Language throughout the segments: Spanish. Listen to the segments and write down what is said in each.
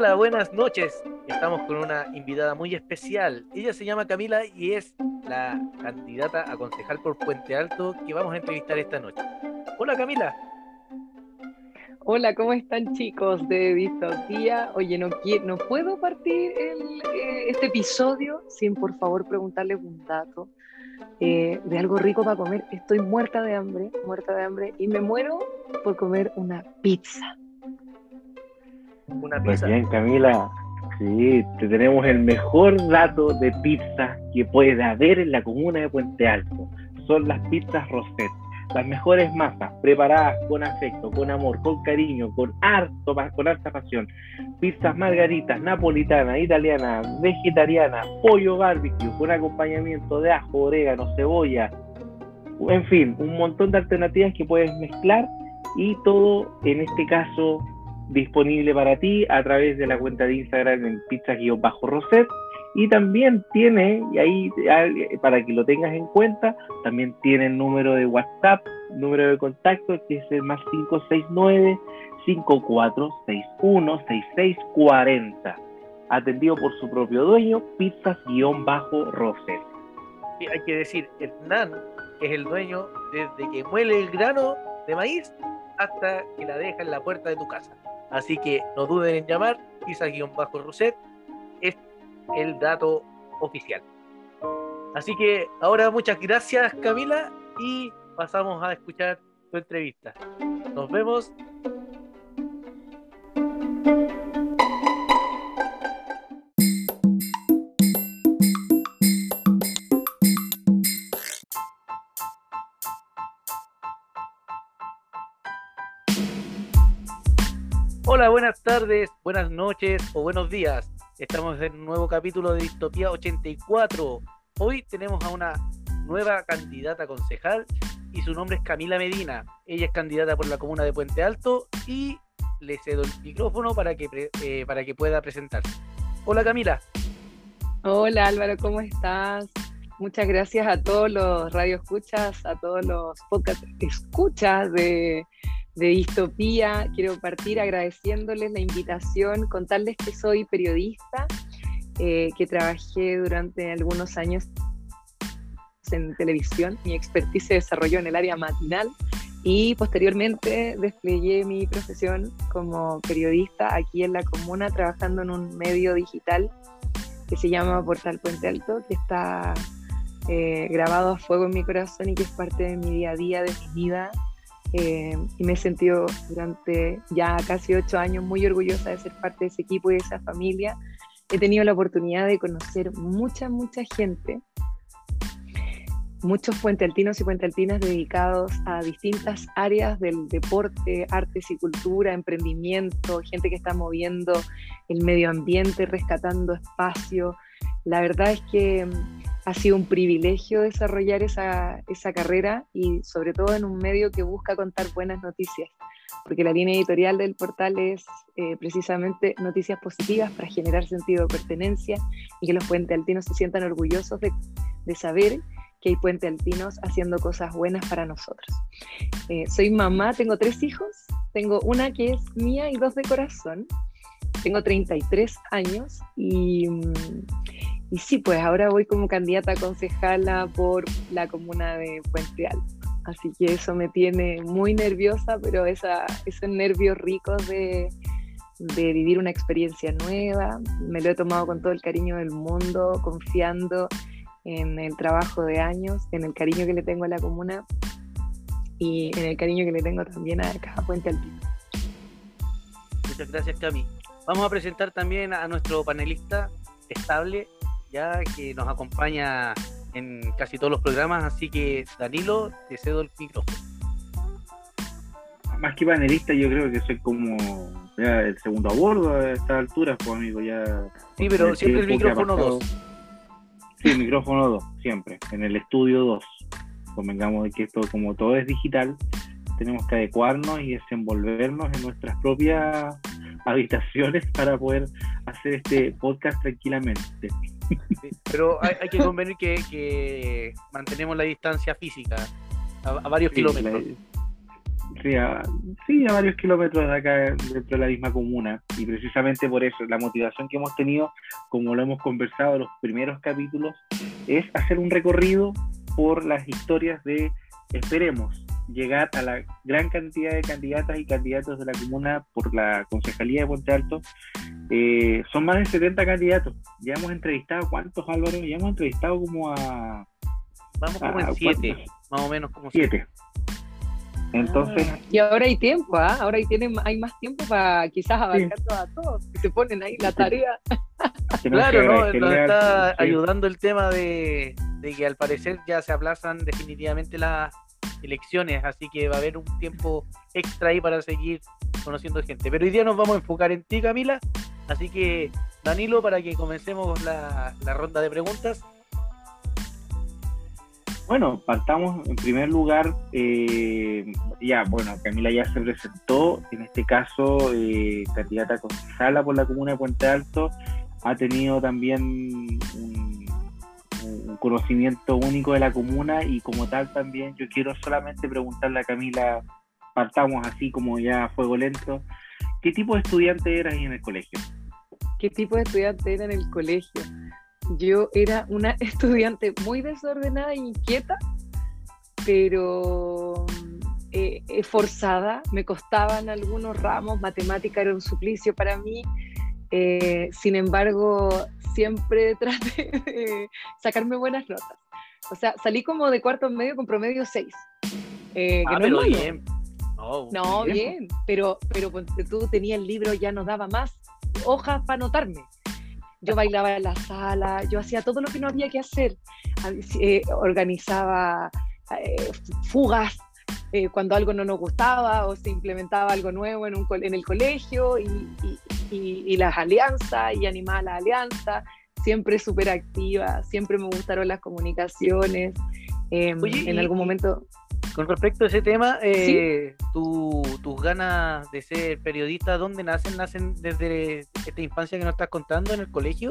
Hola, buenas noches. Estamos con una invitada muy especial. Ella se llama Camila y es la candidata a concejal por Puente Alto que vamos a entrevistar esta noche. Hola Camila. Hola, ¿cómo están chicos de Distopía? Oye, no, no puedo partir eh, este episodio sin por favor preguntarles un dato eh, de algo rico para comer. Estoy muerta de hambre, muerta de hambre y me muero por comer una pizza. Una pues pizza. Pues bien, Camila, sí, te tenemos el mejor dato de pizza que puede haber en la comuna de Puente Alto. Son las pizzas Roset las mejores masas, preparadas con afecto, con amor, con cariño, con harto, con harta pasión. Pizzas margaritas, napolitana, italiana, vegetariana, pollo barbecue, con acompañamiento de ajo, orégano, cebolla. En fin, un montón de alternativas que puedes mezclar y todo en este caso disponible para ti a través de la cuenta de Instagram en pizza-roset y también tiene, y ahí para que lo tengas en cuenta, también tiene el número de WhatsApp, número de contacto, que es el más 569 5461 6640 atendido por su propio dueño, pizzas-rosel. Y hay que decir, Hernán es el dueño desde que muele el grano de maíz hasta que la deja en la puerta de tu casa. Así que no duden en llamar, pizzas-roset el dato oficial. Así que ahora muchas gracias Camila y pasamos a escuchar tu entrevista. Nos vemos. Tardes, buenas noches o buenos días. Estamos en un nuevo capítulo de Distopía 84. Hoy tenemos a una nueva candidata concejal y su nombre es Camila Medina. Ella es candidata por la comuna de Puente Alto y le cedo el micrófono para que, eh, para que pueda presentarse. Hola Camila. Hola Álvaro, ¿cómo estás? Muchas gracias a todos los radioescuchas, a todos los podcast escuchas de de distopía. Quiero partir agradeciéndoles la invitación, contarles que soy periodista, eh, que trabajé durante algunos años en televisión. Mi expertise se desarrolló en el área matinal y posteriormente desplegué mi profesión como periodista aquí en la comuna, trabajando en un medio digital que se llama Portal Puente Alto, que está eh, grabado a fuego en mi corazón y que es parte de mi día a día, de mi vida eh, y me he sentido durante ya casi ocho años muy orgullosa de ser parte de ese equipo y de esa familia. He tenido la oportunidad de conocer mucha, mucha gente, muchos puentealtinos y puentealtinas dedicados a distintas áreas del deporte, artes y cultura, emprendimiento, gente que está moviendo el medio ambiente, rescatando espacio. La verdad es que ha sido un privilegio desarrollar esa, esa, carrera y sobre todo en un medio que busca contar buenas noticias, porque la línea editorial del portal es eh, precisamente noticias positivas para generar sentido de pertenencia y que los puente altinos se sientan orgullosos de, de saber que hay puente altinos haciendo cosas buenas para nosotros. Eh, soy mamá, tengo tres hijos, tengo una que es mía y dos de corazón. Tengo 33 años y, mm, y sí, pues ahora voy como candidata a concejala por la comuna de Puente Alto. Así que eso me tiene muy nerviosa, pero esa, esos nervios ricos de, de vivir una experiencia nueva, me lo he tomado con todo el cariño del mundo, confiando en el trabajo de años, en el cariño que le tengo a la comuna y en el cariño que le tengo también a cada Puente Alto. Muchas gracias, Cami. Vamos a presentar también a nuestro panelista estable, ya que nos acompaña en casi todos los programas, así que Danilo, te cedo el micrófono. Más que panelista, yo creo que soy como ya el segundo a bordo a esta altura, pues amigo, ya. Sí, pero siempre el micrófono 2. Sí, el micrófono 2, siempre, en el estudio 2. Convengamos de que esto, como todo es digital, tenemos que adecuarnos y desenvolvernos en nuestras propias habitaciones para poder hacer este podcast tranquilamente pero hay, que convenir que, mantenemos la distancia física a, varios kilómetros. Sí a, sí, a varios kilómetros de acá dentro de la misma comuna. Y precisamente por eso, la motivación que hemos tenido, como lo hemos conversado en los primeros capítulos, es hacer un recorrido por las historias de, esperemos, llegar a la gran cantidad de candidatas y candidatos de la comuna por la Concejalía de Puente Alto. Eh, son más de 70 candidatos. Ya hemos entrevistado, ¿cuántos Álvaro? Ya hemos entrevistado como a... Vamos como en siete, más o menos como siete. Entonces. Ah, y ahora hay tiempo, ¿ah? Ahora hay, tienen, hay más tiempo para quizás abarcar a todos. Y se ponen ahí la tarea. claro, ¿no? Nos está ayudando el tema de, de, que al parecer ya se aplazan definitivamente las elecciones, así que va a haber un tiempo extra ahí para seguir conociendo gente. Pero hoy día nos vamos a enfocar en ti, Camila. Así que, Danilo, para que comencemos la, la ronda de preguntas, bueno, partamos en primer lugar, eh, ya, bueno, Camila ya se presentó, en este caso, eh, candidata concejala por la comuna de Puente Alto, ha tenido también conocimiento único de la comuna y como tal también yo quiero solamente preguntarle a Camila, partamos así como ya a fuego lento, ¿qué tipo de estudiante eras en el colegio? ¿Qué tipo de estudiante era en el colegio? yo era una estudiante muy desordenada e inquieta, pero eh, esforzada, me costaban algunos ramos, matemática era un suplicio para mí, eh, sin embargo, siempre traté de sacarme buenas notas. O sea, salí como de cuarto medio con promedio 6. Eh, ah, no bien. no, bien. pero, pero tú tenías el libro, ya nos daba más hojas para anotarme yo bailaba en la sala, yo hacía todo lo que no había que hacer, eh, organizaba eh, fugas eh, cuando algo no nos gustaba o se implementaba algo nuevo en, un, en el colegio y, y, las alianzas y animaba las alianzas, siempre súper activa, siempre me gustaron las comunicaciones. Em, en algún momento con respecto a ese tema, eh, tus ganas de ser periodista, ¿dónde nacen? ¿Nacen desde esta infancia que nos estás contando en el colegio?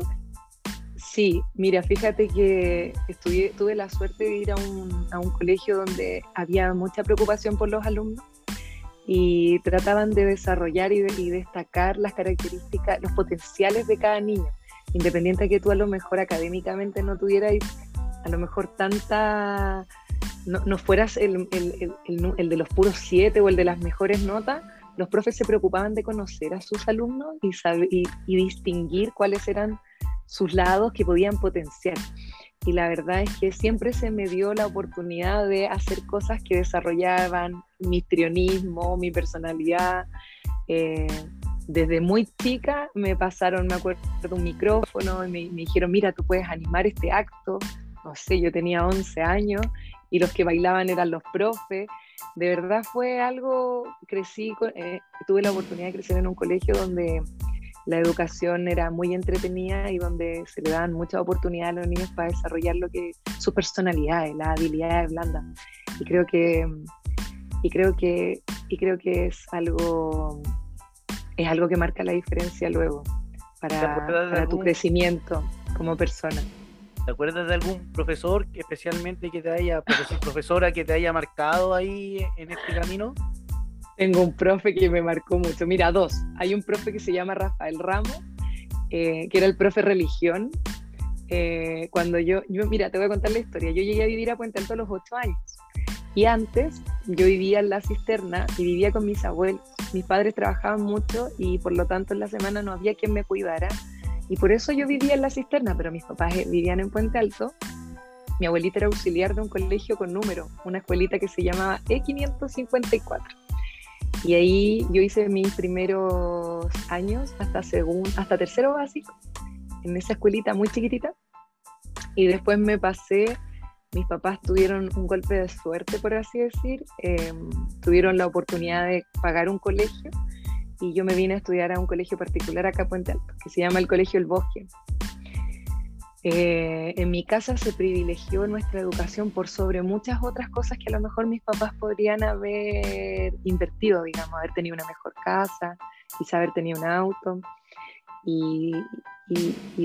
Sí, mira, fíjate que estudié, tuve la suerte de ir a un, a un colegio donde había mucha preocupación por los alumnos y trataban de desarrollar y, y, destacar las características, los potenciales de cada niño, independiente de que tú a lo mejor académicamente no tuvieras a lo mejor tanta no, fueras el, de los puros siete o el de las mejores notas, los profes se preocupaban de conocer a sus alumnos y, y, distinguir cuáles eran sus lados que podían potenciar. Y la verdad es que siempre se me dio la oportunidad de hacer cosas que desarrollaban mi trionismo, mi personalidad. Eh, desde muy chica me pasaron, me acuerdo, un micrófono y me, me, dijeron, mira, tú puedes animar este acto. No sé, yo tenía 11 años y los que bailaban eran los profes. De verdad fue algo, crecí, eh, tuve la oportunidad de crecer en un colegio donde la educación era muy entretenida y donde se le daban muchas oportunidades a los niños para desarrollar lo que su personalidad, las habilidades blandas. Y creo que y creo que y creo que es algo es algo que marca la diferencia luego para, para tu crecimiento como persona. ¿Te acuerdas de algún profesor que especialmente que te haya, profesora que te haya marcado ahí en este camino? Tengo un profe que me marcó mucho. Mira, dos. Hay un profe que se llama Rafael Ramos, eh, que era el profe religión. Eh, cuando yo, yo, mira, te voy a contar la historia. Yo llegué a vivir a Puente Alto a los ocho años. Y antes yo vivía en la cisterna y vivía con mis abuelos. Mis padres trabajaban mucho y por lo tanto en la semana no había quien me cuidara y por eso yo vivía en la cisterna, pero mis papás vivían en Puente Alto. Mi abuelita era auxiliar de un colegio con número, una escuelita que se llamaba E554. Y ahí yo hice mis primeros años hasta, segundo, hasta tercero básico, en esa escuelita muy chiquitita. Y después me pasé, mis papás tuvieron un golpe de suerte, por así decir, em, tuvieron la oportunidad de pagar un colegio y yo me vine a estudiar a un colegio particular acá en Puente Alto, que se llama el Colegio El Bosque. Eh, en mi casa se privilegió nuestra educación por sobre muchas otras cosas que a lo mejor mis papás podrían haber invertido, digamos, haber tenido una mejor casa, quizá haber tenido un auto. Y,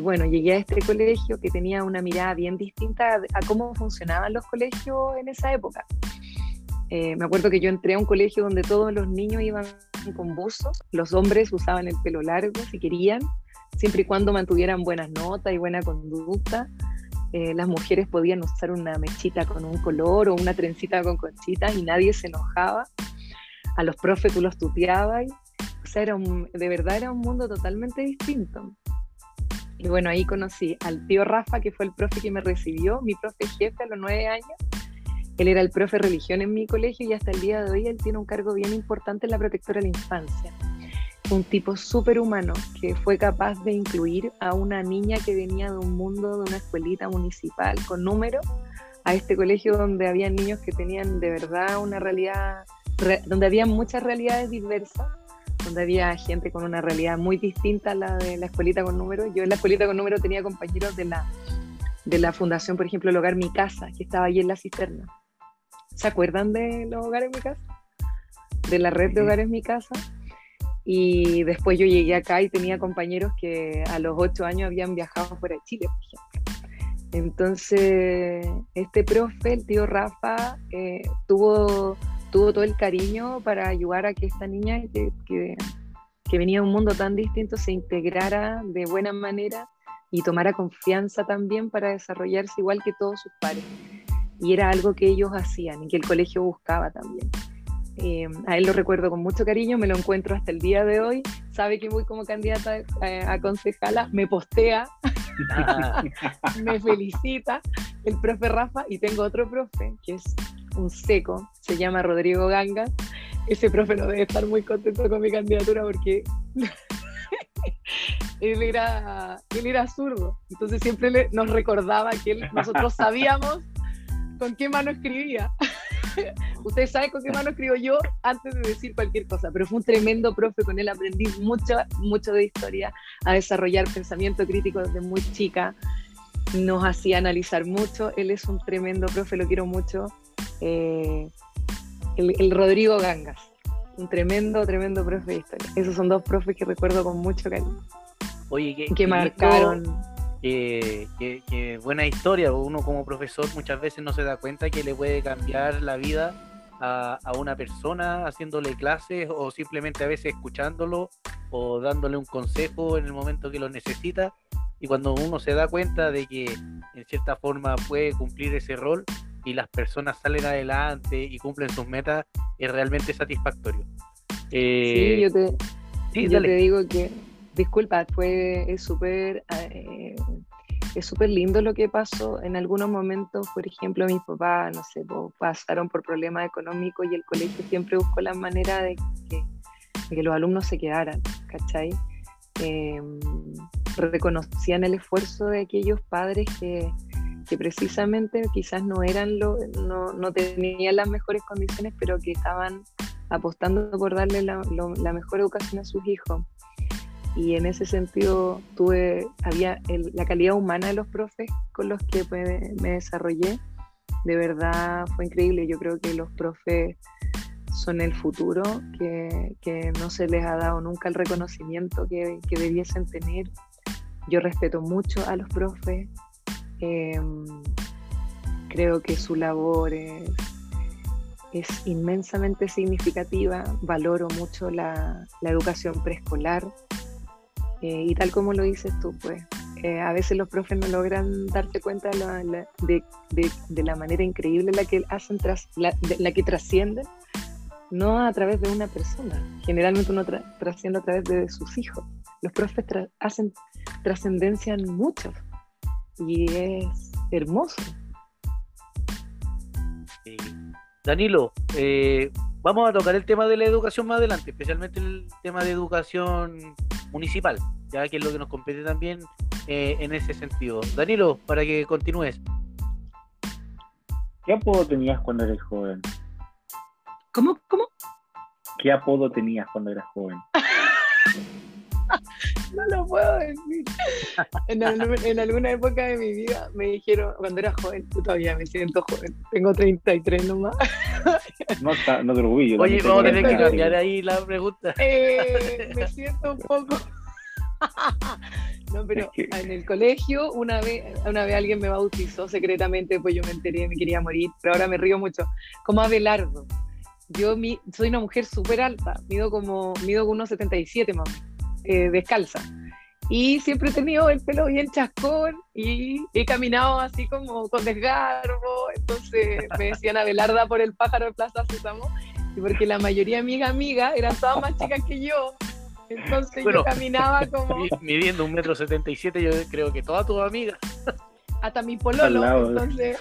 bueno, llegué a este colegio que tenía una mirada bien distinta a, a, cómo funcionaban los colegios en esa época. Eh, me acuerdo que yo entré a un colegio donde todos los niños iban con buzos, los hombres usaban el pelo largo si querían, siempre y cuando mantuvieran buenas notas y buena conducta. Eh, las mujeres podían usar una mechita con un color o una trencita con conchitas y nadie se enojaba. A los profes tú los tuteabas. O sea, era de verdad era un mundo totalmente distinto. Y bueno, ahí conocí al tío Rafa, que fue el profe que me recibió, mi profe jefe a los nueve años. Él era el profe religión en mi colegio y hasta el día de hoy él tiene un cargo bien importante en la protectora de la infancia un tipo súper humano que fue capaz de incluir a una niña que venía de un mundo, de una escuelita municipal con número, a este colegio donde había niños que tenían de verdad una realidad, donde había muchas realidades diversas, donde había gente con una realidad muy distinta a la de la escuelita con número. Yo en la escuelita con número tenía compañeros de la, de la fundación, por ejemplo, el Hogar Mi Casa, que estaba allí en la cisterna. ¿Se acuerdan de los hogares Mi Casa? De la red de hogares Mi Casa y después yo llegué acá y tenía compañeros que a los ocho años habían viajado fuera de Chile, por ejemplo. Entonces, este profe, el tío Rafa, eh, tuvo, todo el cariño para ayudar a que esta niña que, que, que venía de un mundo tan distinto se integrara de buena manera y tomara confianza también para desarrollarse igual que todos sus pares. Y era algo que ellos hacían y que el colegio buscaba también. Eh, a él lo recuerdo con mucho cariño, me lo encuentro hasta el día de hoy. Sabe que voy como candidata a, concejala, me postea, ah. me felicita el profe Rafa y tengo otro profe que es un seco, se llama Rodrigo Ganga. Ese profe no debe estar muy contento con mi candidatura porque él, era, él era zurdo, entonces siempre nos recordaba que nosotros sabíamos con qué mano escribía. Ustedes saben con qué mano escribo yo antes de decir cualquier cosa, pero fue un tremendo profe, con él aprendí mucho, mucho de historia, a desarrollar pensamiento crítico desde muy chica, nos hacía analizar mucho, él es un tremendo profe, lo quiero mucho, eh, el, Rodrigo Gangas, un tremendo, tremendo profe de historia. Esos son dos profes que recuerdo con mucho cariño. Oye, que marcaron que, buena historia. Uno como profesor muchas veces no se da cuenta que le puede cambiar la vida a, una persona haciéndole clases o simplemente a veces escuchándolo o dándole un consejo en el momento que lo necesita. Y cuando uno se da cuenta de que en cierta forma puede cumplir ese rol y las personas salen adelante y cumplen sus metas, es realmente satisfactorio. sí, eh, yo te, yo te digo que disculpa, fue eh, es súper lindo lo que pasó. En algunos momentos, por ejemplo, mis papás, no sé, pasaron por problemas económicos y el colegio siempre buscó la manera de que, los alumnos se quedaran, ¿cachai? Em, reconocían el esfuerzo de aquellos padres que, precisamente quizás no eran lo, no, no, tenían las mejores condiciones, pero que estaban apostando por darle la mejor educación a sus hijos y en ese sentido tuve, había la calidad humana de los profes con los que me, desarrollé, de verdad fue increíble. Yo creo que los profes son el futuro, que, que no se les ha dado nunca el reconocimiento que, que debiesen tener. Yo respeto mucho a los profes, em, creo que su labor es, es inmensamente significativa, valoro mucho la, la educación preescolar eh, y tal como lo dices tú, pues eh, a veces los profes no logran darse cuenta de, la manera increíble en la que hacen tras, la, que trascienden, no a través de una persona. Generalmente uno trasciende a través de sus hijos. Los profes hacen trascendencia en muchos y es hermoso. Danilo, eh, vamos a tocar el tema de la educación más adelante, especialmente el tema de educación municipal, ya que es lo que nos compete también eh, en ese sentido. Danilo, para que continúes. ¿Qué apodo tenías cuando eres joven? ¿Cómo? ¿Cómo? ¿Qué apodo tenías cuando eras joven? no lo puedo decir. En, en, alguna época de mi vida me dijeron, cuando era joven, todavía me siento joven, tengo 33 nomás. No, está, no te orgullo. Oye, vamos a tener que cambiar ahí la pregunta. Eh, me siento un poco. no, pero en el colegio una vez, una vez alguien me bautizó secretamente, pues yo me enteré, me quería morir, pero ahora me río mucho, como Abelardo. Yo mi, soy una mujer súper alta, mido como, mido unos 77 más, eh, descalza. Y siempre he tenido el pelo bien chascón y he caminado así como con desgarbo. Entonces me decían Abelarda por el pájaro de Plaza Sésamo. Y porque la mayoría de mis amigas eran todas más chicas que yo. Entonces yo caminaba como. Midiendo un metro setenta y siete, yo creo que todas tus amigas. Hasta mi pololo. Entonces,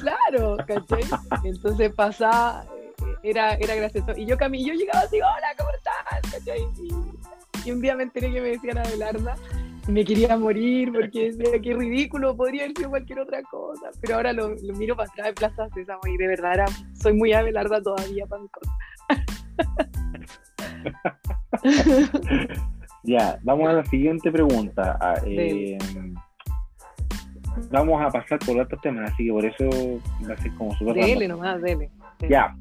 claro, ¿cachai? Entonces pasaba, eh, era, era gracioso. Y yo, yo llegaba así, hola, ¿cómo estás? ¿cachai? Y un día me enteré que me decían Abelarda y me quería morir porque decía qué ridículo, podría haber sido cualquier otra cosa. Pero ahora lo, miro para atrás de Plaza Sésamo y de verdad soy muy Abelarda todavía para mi cosa. ya, vamos a la siguiente pregunta. Ah, eh, vamos a pasar por otros temas, así que por eso va a ser como súper Dele nomás, dele. Ya,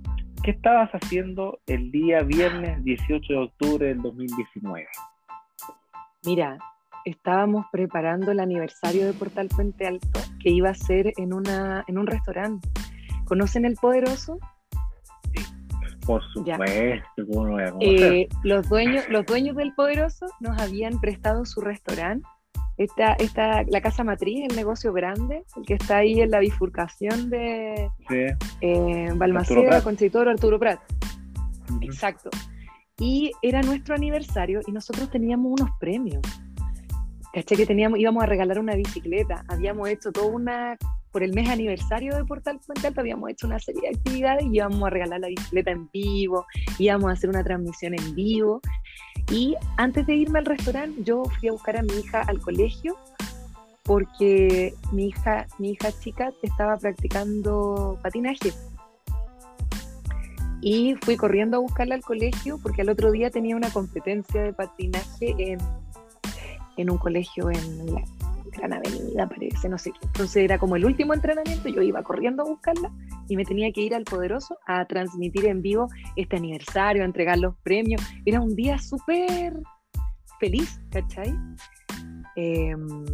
¿Qué estabas haciendo el día viernes 18 de octubre del 2019? Mira, estábamos preparando el aniversario de Portal Puente Alto, que iba a ser en, una, en un restaurante. ¿Conocen El Poderoso? Sí, por supuesto. Eh, los, dueños, los dueños del Poderoso nos habían prestado su restaurante esta, esta, la casa matriz, el negocio grande, el que está ahí en la bifurcación de sí. eh, Balmaceda, Conchitoro, Arturo Prat. Exacto. Y era nuestro aniversario y nosotros teníamos unos premios. Caché que teníamos, íbamos a regalar una bicicleta. Habíamos hecho toda una, por el mes aniversario de Portal Puente Alto, habíamos hecho una serie de actividades y íbamos a regalar la bicicleta en vivo, íbamos a hacer una transmisión en vivo. Y antes de irme al restaurante, yo fui a buscar a mi hija al colegio porque mi hija, mi hija chica estaba practicando patinaje. Y fui corriendo a buscarla al colegio porque al otro día tenía una competencia de patinaje en, en un colegio en Gran Avenida, parece, no sé qué. Entonces era como el último entrenamiento, yo iba corriendo a buscarla y me tenía que ir al Poderoso a transmitir en vivo este aniversario, a entregar los premios. Era un día súper feliz, ¿cachai? Em,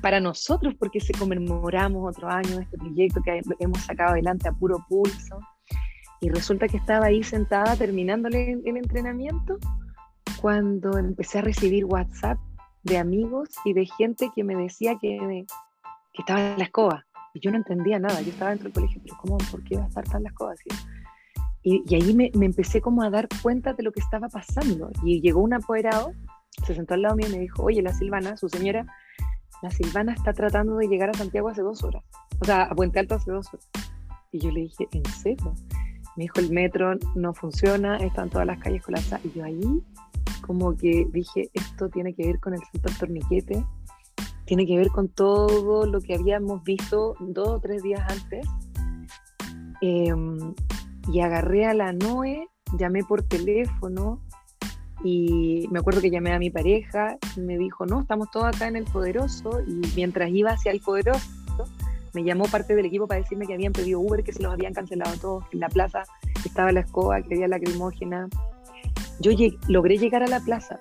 para nosotros, porque se conmemoramos otro año este proyecto que hemos sacado adelante a puro pulso. Y resulta que estaba ahí sentada terminándole el entrenamiento cuando empecé a recibir WhatsApp de amigos y de gente que me decía que, que estaba en la escoba, y yo no entendía nada, yo estaba dentro del colegio, pero ¿cómo? ¿Por qué iba a estar tan las cosas? Y, y ahí me, me, empecé como a dar cuenta de lo que estaba pasando. Y llegó un apoderado, se sentó al lado mío y me dijo, oye, la Silvana, su señora, la Silvana está tratando de llegar a Santiago hace dos horas. O sea, a Puente Alto hace dos horas. Y yo le dije, ¿en serio? Me dijo, el metro no funciona, están todas las calles colapsadas. Y yo ahí como que dije, esto tiene que ver con el centro torniquete tiene que ver con todo lo que habíamos visto dos o tres días antes. Em, y agarré a la Noé, llamé por teléfono y me acuerdo que llamé a mi pareja y me dijo, no, estamos todos acá en el Poderoso y mientras iba hacia el Poderoso, me llamó parte del equipo para decirme que habían pedido Uber, que se los habían cancelado todos, que en la plaza estaba la escoba, que había lacrimógena. Yo logré llegar a la plaza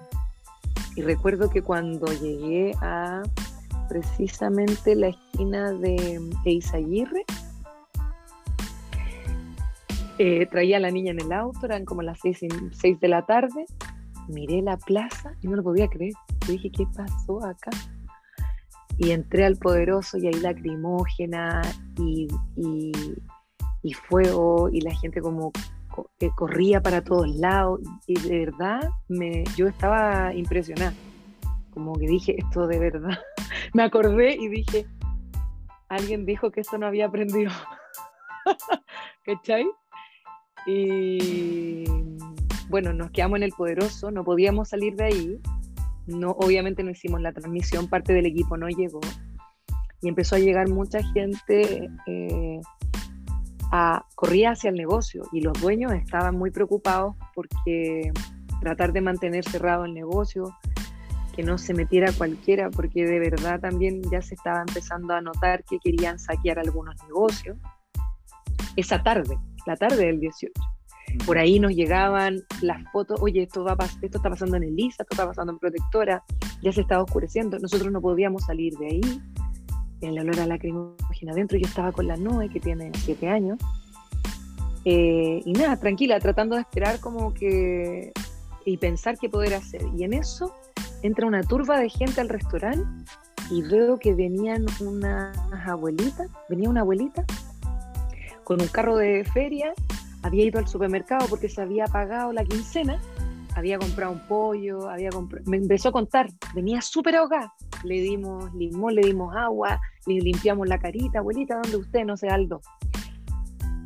y recuerdo que cuando llegué a precisamente la esquina de Eizaguirre. Eh, traía a la niña en el auto, eran como las seis, seis de la tarde. Miré la plaza y no lo podía creer. dije, ¿qué pasó acá? Y entré al poderoso y ahí lacrimógena y, y, fuego y la gente como que corría para todos lados. Y de verdad me, yo estaba impresionada. Como que dije, esto de verdad me acordé y dije, alguien dijo que eso no había aprendido. ¿Cachai? Y bueno, nos quedamos en el poderoso, no podíamos salir de ahí. No, obviamente no hicimos la transmisión, parte del equipo no llegó. Y empezó a llegar mucha gente eh, corría hacia el negocio y los dueños estaban muy preocupados porque tratar de mantener cerrado el negocio, que no se metiera cualquiera, porque de verdad también ya se estaba empezando a notar que querían saquear algunos negocios. Esa tarde, la tarde del 18. Por ahí nos llegaban las fotos, oye, esto, va, esto está pasando en Elisa, esto está pasando en Protectora, ya se estaba oscureciendo, nosotros no podíamos salir de ahí, el olor a lacrimógena adentro, yo estaba con la Noe, que tiene siete años, eh, y nada, tranquila, tratando de esperar como que y pensar qué poder hacer. Y en eso entra una turba de gente al restaurante y veo que venían unas abuelitas, venía una abuelita con un carro de feria, había ido al supermercado porque se había pagado la quincena, había comprado un pollo, había comprado, me empezó a contar, venía súper ahogada, le dimos limón, le dimos agua, le limpiamos la carita, abuelita, ¿dónde usted? No sé, Aldo.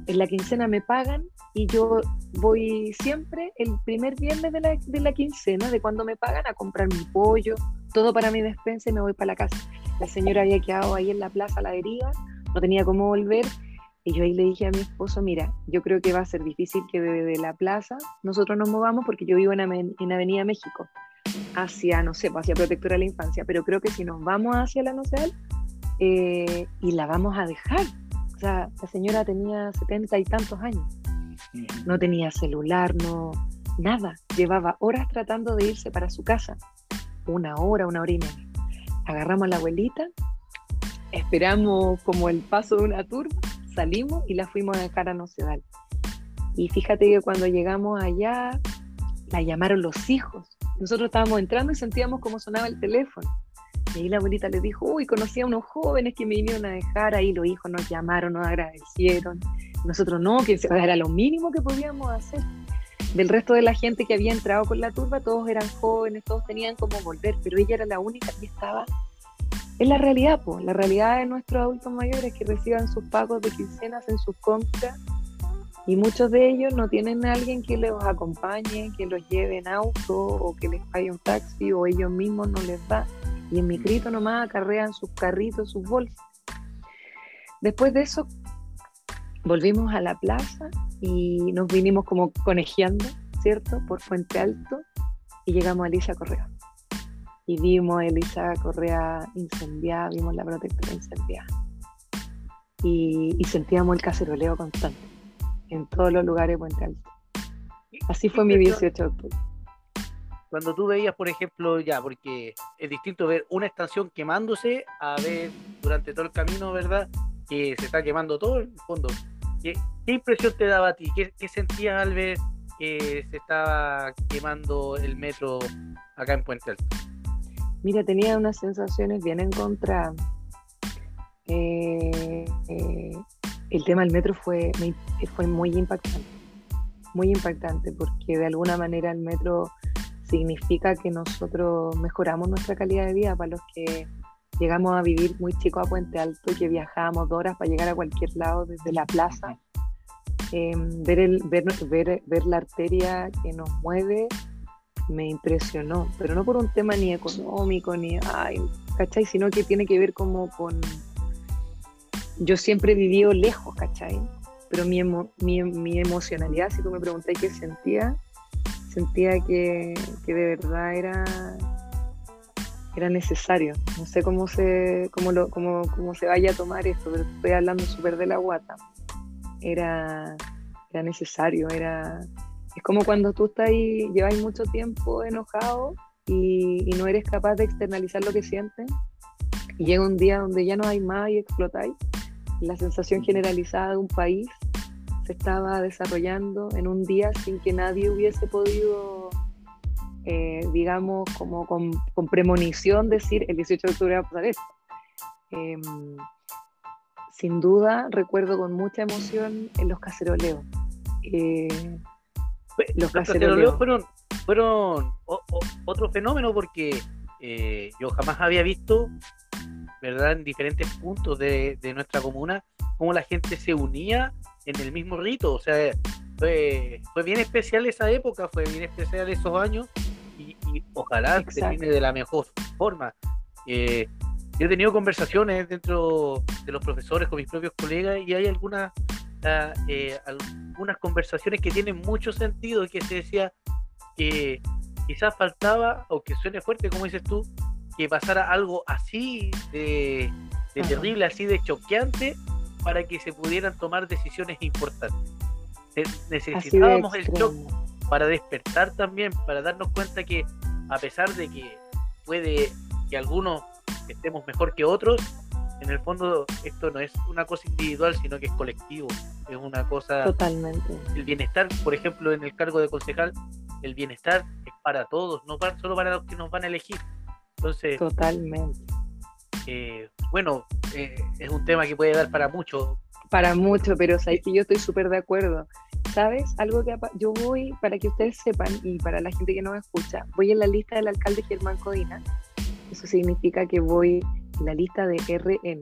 En la quincena me pagan y yo voy siempre el primer viernes de la, de la quincena, de cuando me pagan, a comprar mi pollo, todo para mi despensa y me voy para la casa. La señora había quedado ahí en la plaza la deriva, no tenía cómo volver y yo ahí le dije a mi esposo, mira, yo creo que va a ser difícil que desde la plaza nosotros nos movamos porque yo vivo en, en Avenida México, hacia, no sé, pues, hacia Protectora de la Infancia, pero creo que si nos vamos hacia la Noceal eh, y la vamos a dejar, o sea, la señora tenía setenta y tantos años, no tenía celular, no, nada, llevaba horas tratando de irse para su casa, una hora, una hora y media. Agarramos a la abuelita, esperamos como el paso de una turba salimos y la fuimos a dejar a Nocedal. Y fíjate que cuando llegamos allá, la llamaron los hijos. Nosotros estábamos entrando y sentíamos cómo sonaba el teléfono. Y ahí la abuelita le dijo, uy, conocí a unos jóvenes que me vinieron a dejar, ahí los hijos nos llamaron, nos agradecieron. Nosotros no, que era lo mínimo que podíamos hacer. Del resto de la gente que había entrado con la turba, todos eran jóvenes, todos tenían como volver, pero ella era la única que estaba es la realidad, pues. La realidad de nuestros adultos mayores que reciban sus pagos de quincenas en sus compras y muchos de ellos no tienen a alguien que los acompañe, que los lleve en auto o que les pague un taxi o ellos mismos no les da. Y en mi grito nomás acarrean sus carritos, sus bolsas. Después de eso, volvimos a la plaza y nos vinimos como conejeando, ¿cierto? Por Fuente Alto y llegamos a Alicia Correa y vimos a Elisa Correa incendiada, vimos la protectora incendiada. Y, sentíamos el caceroleo constante en todos los lugares de Puente Alto. Así fue mi 18 de octubre. Cuando tú veías, por ejemplo, ya, porque es distinto ver una estación quemándose a ver durante todo el camino, ¿verdad? Que se está quemando todo el fondo. ¿Qué, impresión te daba a ti? ¿Qué, ¿Qué, sentías al ver que se estaba quemando el metro acá en Puente Alto? Mira, tenía unas sensaciones bien en contra. Eh, eh, el tema del metro fue, fue muy impactante, muy impactante, porque de alguna manera el metro significa que nosotros mejoramos nuestra calidad de vida para los que llegamos a vivir muy chicos a Puente Alto y que viajábamos dos horas para llegar a cualquier lado desde la plaza. Em, ver, el, ver, ver, ver la arteria que nos mueve me impresionó, pero no por un tema ni económico, ni, ay, ¿cachai? Sino que tiene que ver como con... Yo siempre he vivido lejos, ¿cachai? Pero mi, mi, mi emocionalidad, si tú me preguntas qué sentía, sentía que, que, de verdad era, era necesario. No sé cómo se, cómo lo, cómo, cómo se vaya a tomar esto, pero estoy hablando súper de la guata. Era, era necesario, era es como cuando tú estás ahí, llevas mucho tiempo enojado y, no eres capaz de externalizar lo que sientes. Y llega un día donde ya no hay más y explotáis. La sensación generalizada de un país se estaba desarrollando en un día sin que nadie hubiese podido, eh, digamos, como con, premonición decir el 18 de octubre va a pasar esto. Em, sin duda recuerdo con mucha emoción en los caceroleos. Eh, los caceroleos fueron, fueron otro fenómeno porque eh, yo jamás había visto, ¿verdad?, en diferentes puntos de, nuestra comuna, cómo la gente se unía en el mismo rito. O sea, fue, bien especial esa época, fue bien especial esos años y, ojalá termine de la mejor forma. Eh, yo he tenido conversaciones dentro de los profesores con mis propios colegas y hay algunas eh, algunas conversaciones que tienen mucho sentido y que se decía que quizás faltaba, aunque suene fuerte como dices tú, que pasara algo así de, terrible, así de choqueante, para que se pudieran tomar decisiones importantes. necesitábamos el shock para despertar también, para darnos cuenta que a pesar de que puede que algunos estemos mejor que otros, en el fondo esto no es una cosa individual, sino que es colectivo, es una cosa... Totalmente. El bienestar, por ejemplo, en el cargo de concejal, el bienestar es para todos, no para, solo para los que nos van a elegir. Entonces... Totalmente. Eh, bueno, eh, es un tema que puede dar para mucho. Para mucho, pero sabes que yo estoy súper de acuerdo. ¿Sabes? Algo que yo voy, para que ustedes sepan y para la gente que no me escucha, voy en la lista del alcalde Germán Codina. Eso significa que voy la lista de RN.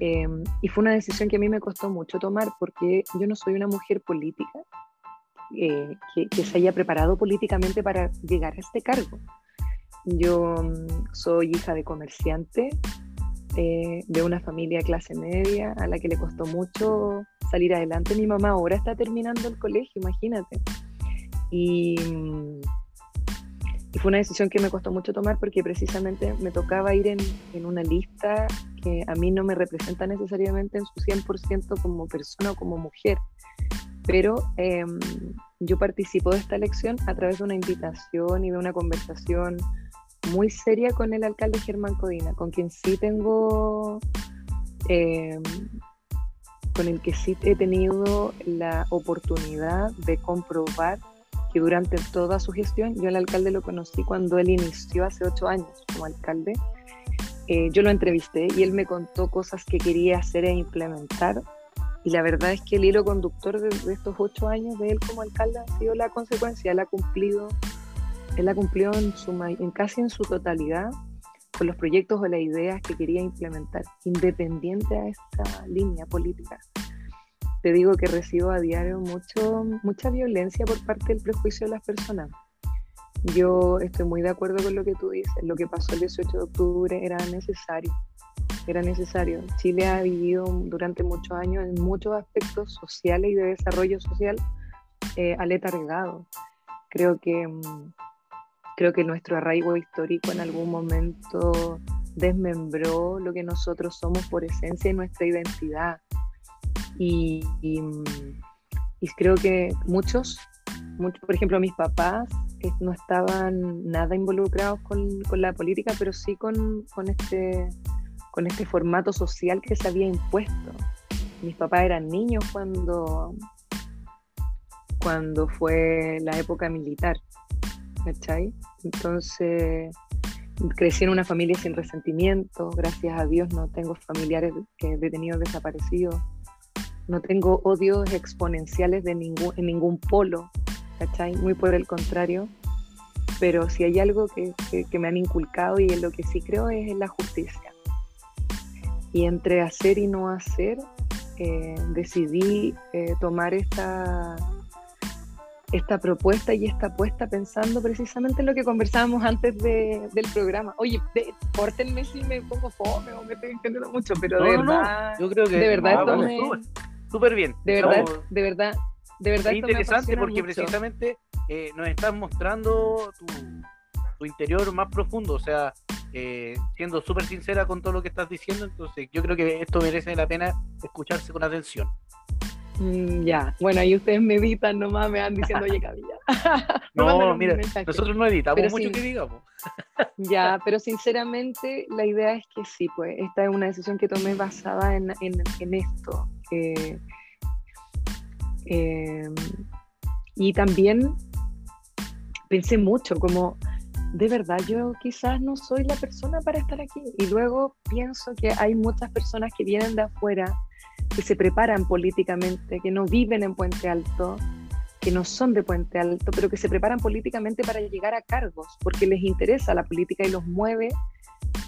Em, y fue una decisión que a mí me costó mucho tomar porque yo no soy una mujer política eh, que, que, se haya preparado políticamente para llegar a este cargo. Yo mm, soy hija de comerciante, eh, de una familia clase media a la que le costó mucho salir adelante. Mi mamá ahora está terminando el colegio, imagínate. Y, mm, y, fue una decisión que me costó mucho tomar porque precisamente me tocaba ir en, en una lista que a mí no me representa necesariamente en su 100% como persona o como mujer. Pero eh, yo participo de esta elección a través de una invitación y de una conversación muy seria con el alcalde Germán Codina, con quien sí tengo, eh, con el que sí he tenido la oportunidad de comprobar que durante toda su gestión, yo al alcalde lo conocí cuando él inició hace ocho años como alcalde, eh, yo lo entrevisté y él me contó cosas que quería hacer e implementar. Y la verdad es que el hilo conductor de, de estos ocho años de él como alcalde ha sido la consecuencia. Él ha cumplido él la cumplió en, su, en casi en su totalidad con los proyectos o las ideas que quería implementar, independiente a esta línea política. Te digo que recibo a diario mucho, mucha violencia por parte del prejuicio de las personas. Yo estoy muy de acuerdo con lo que tú dices. Lo que pasó el 18 de octubre era necesario. Era necesario. Chile ha vivido durante muchos años en muchos aspectos sociales y de desarrollo social eh, aletargado. Creo que mm, Creo que nuestro arraigo histórico en algún momento desmembró lo que nosotros somos por esencia y nuestra identidad. Y, creo que muchos, por ejemplo mis papás, eh, no estaban nada involucrados con, la política, pero sí con, este, con este formato social que se había impuesto. Mis papás eran niños cuando, cuando fue la época militar. ¿cachai? Entonces, crecí en una familia sin resentimiento, gracias a Dios no tengo familiares detenidos desaparecidos, no tengo odios exponenciales de ningún, en ningún polo, ¿cachai? Muy por el contrario, pero si hay algo que, me han inculcado y en lo que sí creo es en la justicia. Y entre hacer y no hacer, eh, decidí eh, tomar esta esta propuesta y esta apuesta pensando precisamente en lo que conversábamos antes del programa. Oye, córtenme si me pongo fome o me estoy entendiendo mucho, pero de verdad, yo creo que de verdad súper bien. De verdad, de verdad, de verdad. Es interesante porque precisamente eh, nos estás mostrando tu, tu, interior más profundo, o sea, eh, siendo súper sincera con todo lo que estás diciendo, entonces yo creo que esto merece la pena escucharse con atención. Mm, ya, bueno, ahí ustedes me editan nomás, me van diciendo, oye, cabilla. no, mira, nosotros no editamos mucho que digamos. ya, pero sinceramente la idea es que sí, pues esta es una decisión que tomé basada en, esto. Em, y también pensé mucho, como, de verdad, yo quizás no soy la persona para estar aquí. Y luego pienso que hay muchas personas que vienen de afuera que se preparan políticamente, que no viven en Puente Alto, que no son de Puente Alto, pero que se preparan políticamente para llegar a cargos, porque les interesa la política y los mueve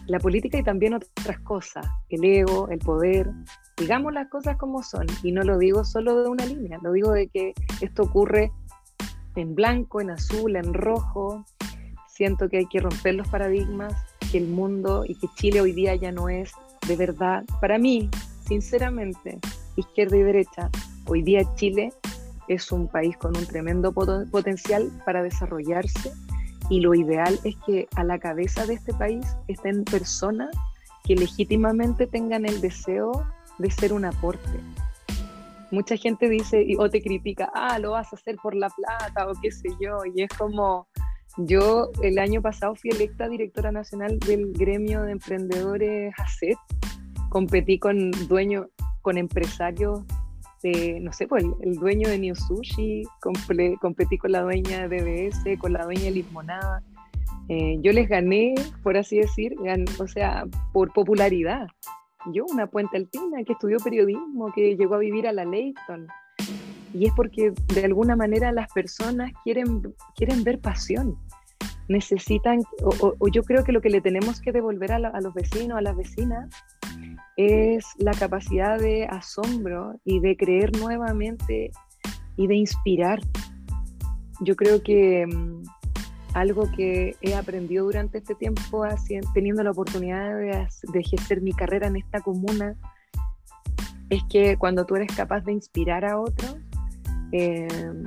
la política y también otras cosas, el ego, el poder, digamos las cosas como son, y no lo digo solo de una línea, lo digo de que esto ocurre en blanco, en azul, en rojo, siento que hay que romper los paradigmas, que el mundo y que Chile hoy día ya no es de verdad, para mí, sinceramente, izquierda y derecha, hoy día Chile es un país con un tremendo potencial para desarrollarse y lo ideal es que a la cabeza de este país estén personas que legítimamente tengan el deseo de ser un aporte. mucha gente dice o te critica, ah, lo vas a hacer por la plata o qué sé yo, y es como, yo el año pasado fui electa directora nacional del gremio de emprendedores ACET, competí con dueños, con empresarios de, no sé, pues el, dueño de New Sushi, competí con la dueña de DBS, con la dueña de Limonada. Eh, yo les gané, por así decir, o sea, por popularidad. Yo, una puente alpina que estudió periodismo, que llegó a vivir a la Leighton. Y es porque de alguna manera las personas quieren, quieren ver pasión. Necesitan, o, yo creo que lo que le tenemos que devolver a, a los vecinos, a las vecinas, es la capacidad de asombro y de creer nuevamente y de inspirar. Yo creo que mm, algo que he aprendido durante este tiempo, teniendo la oportunidad de, ejercer mi carrera en esta comuna, es que cuando tú eres capaz de inspirar a otros, em,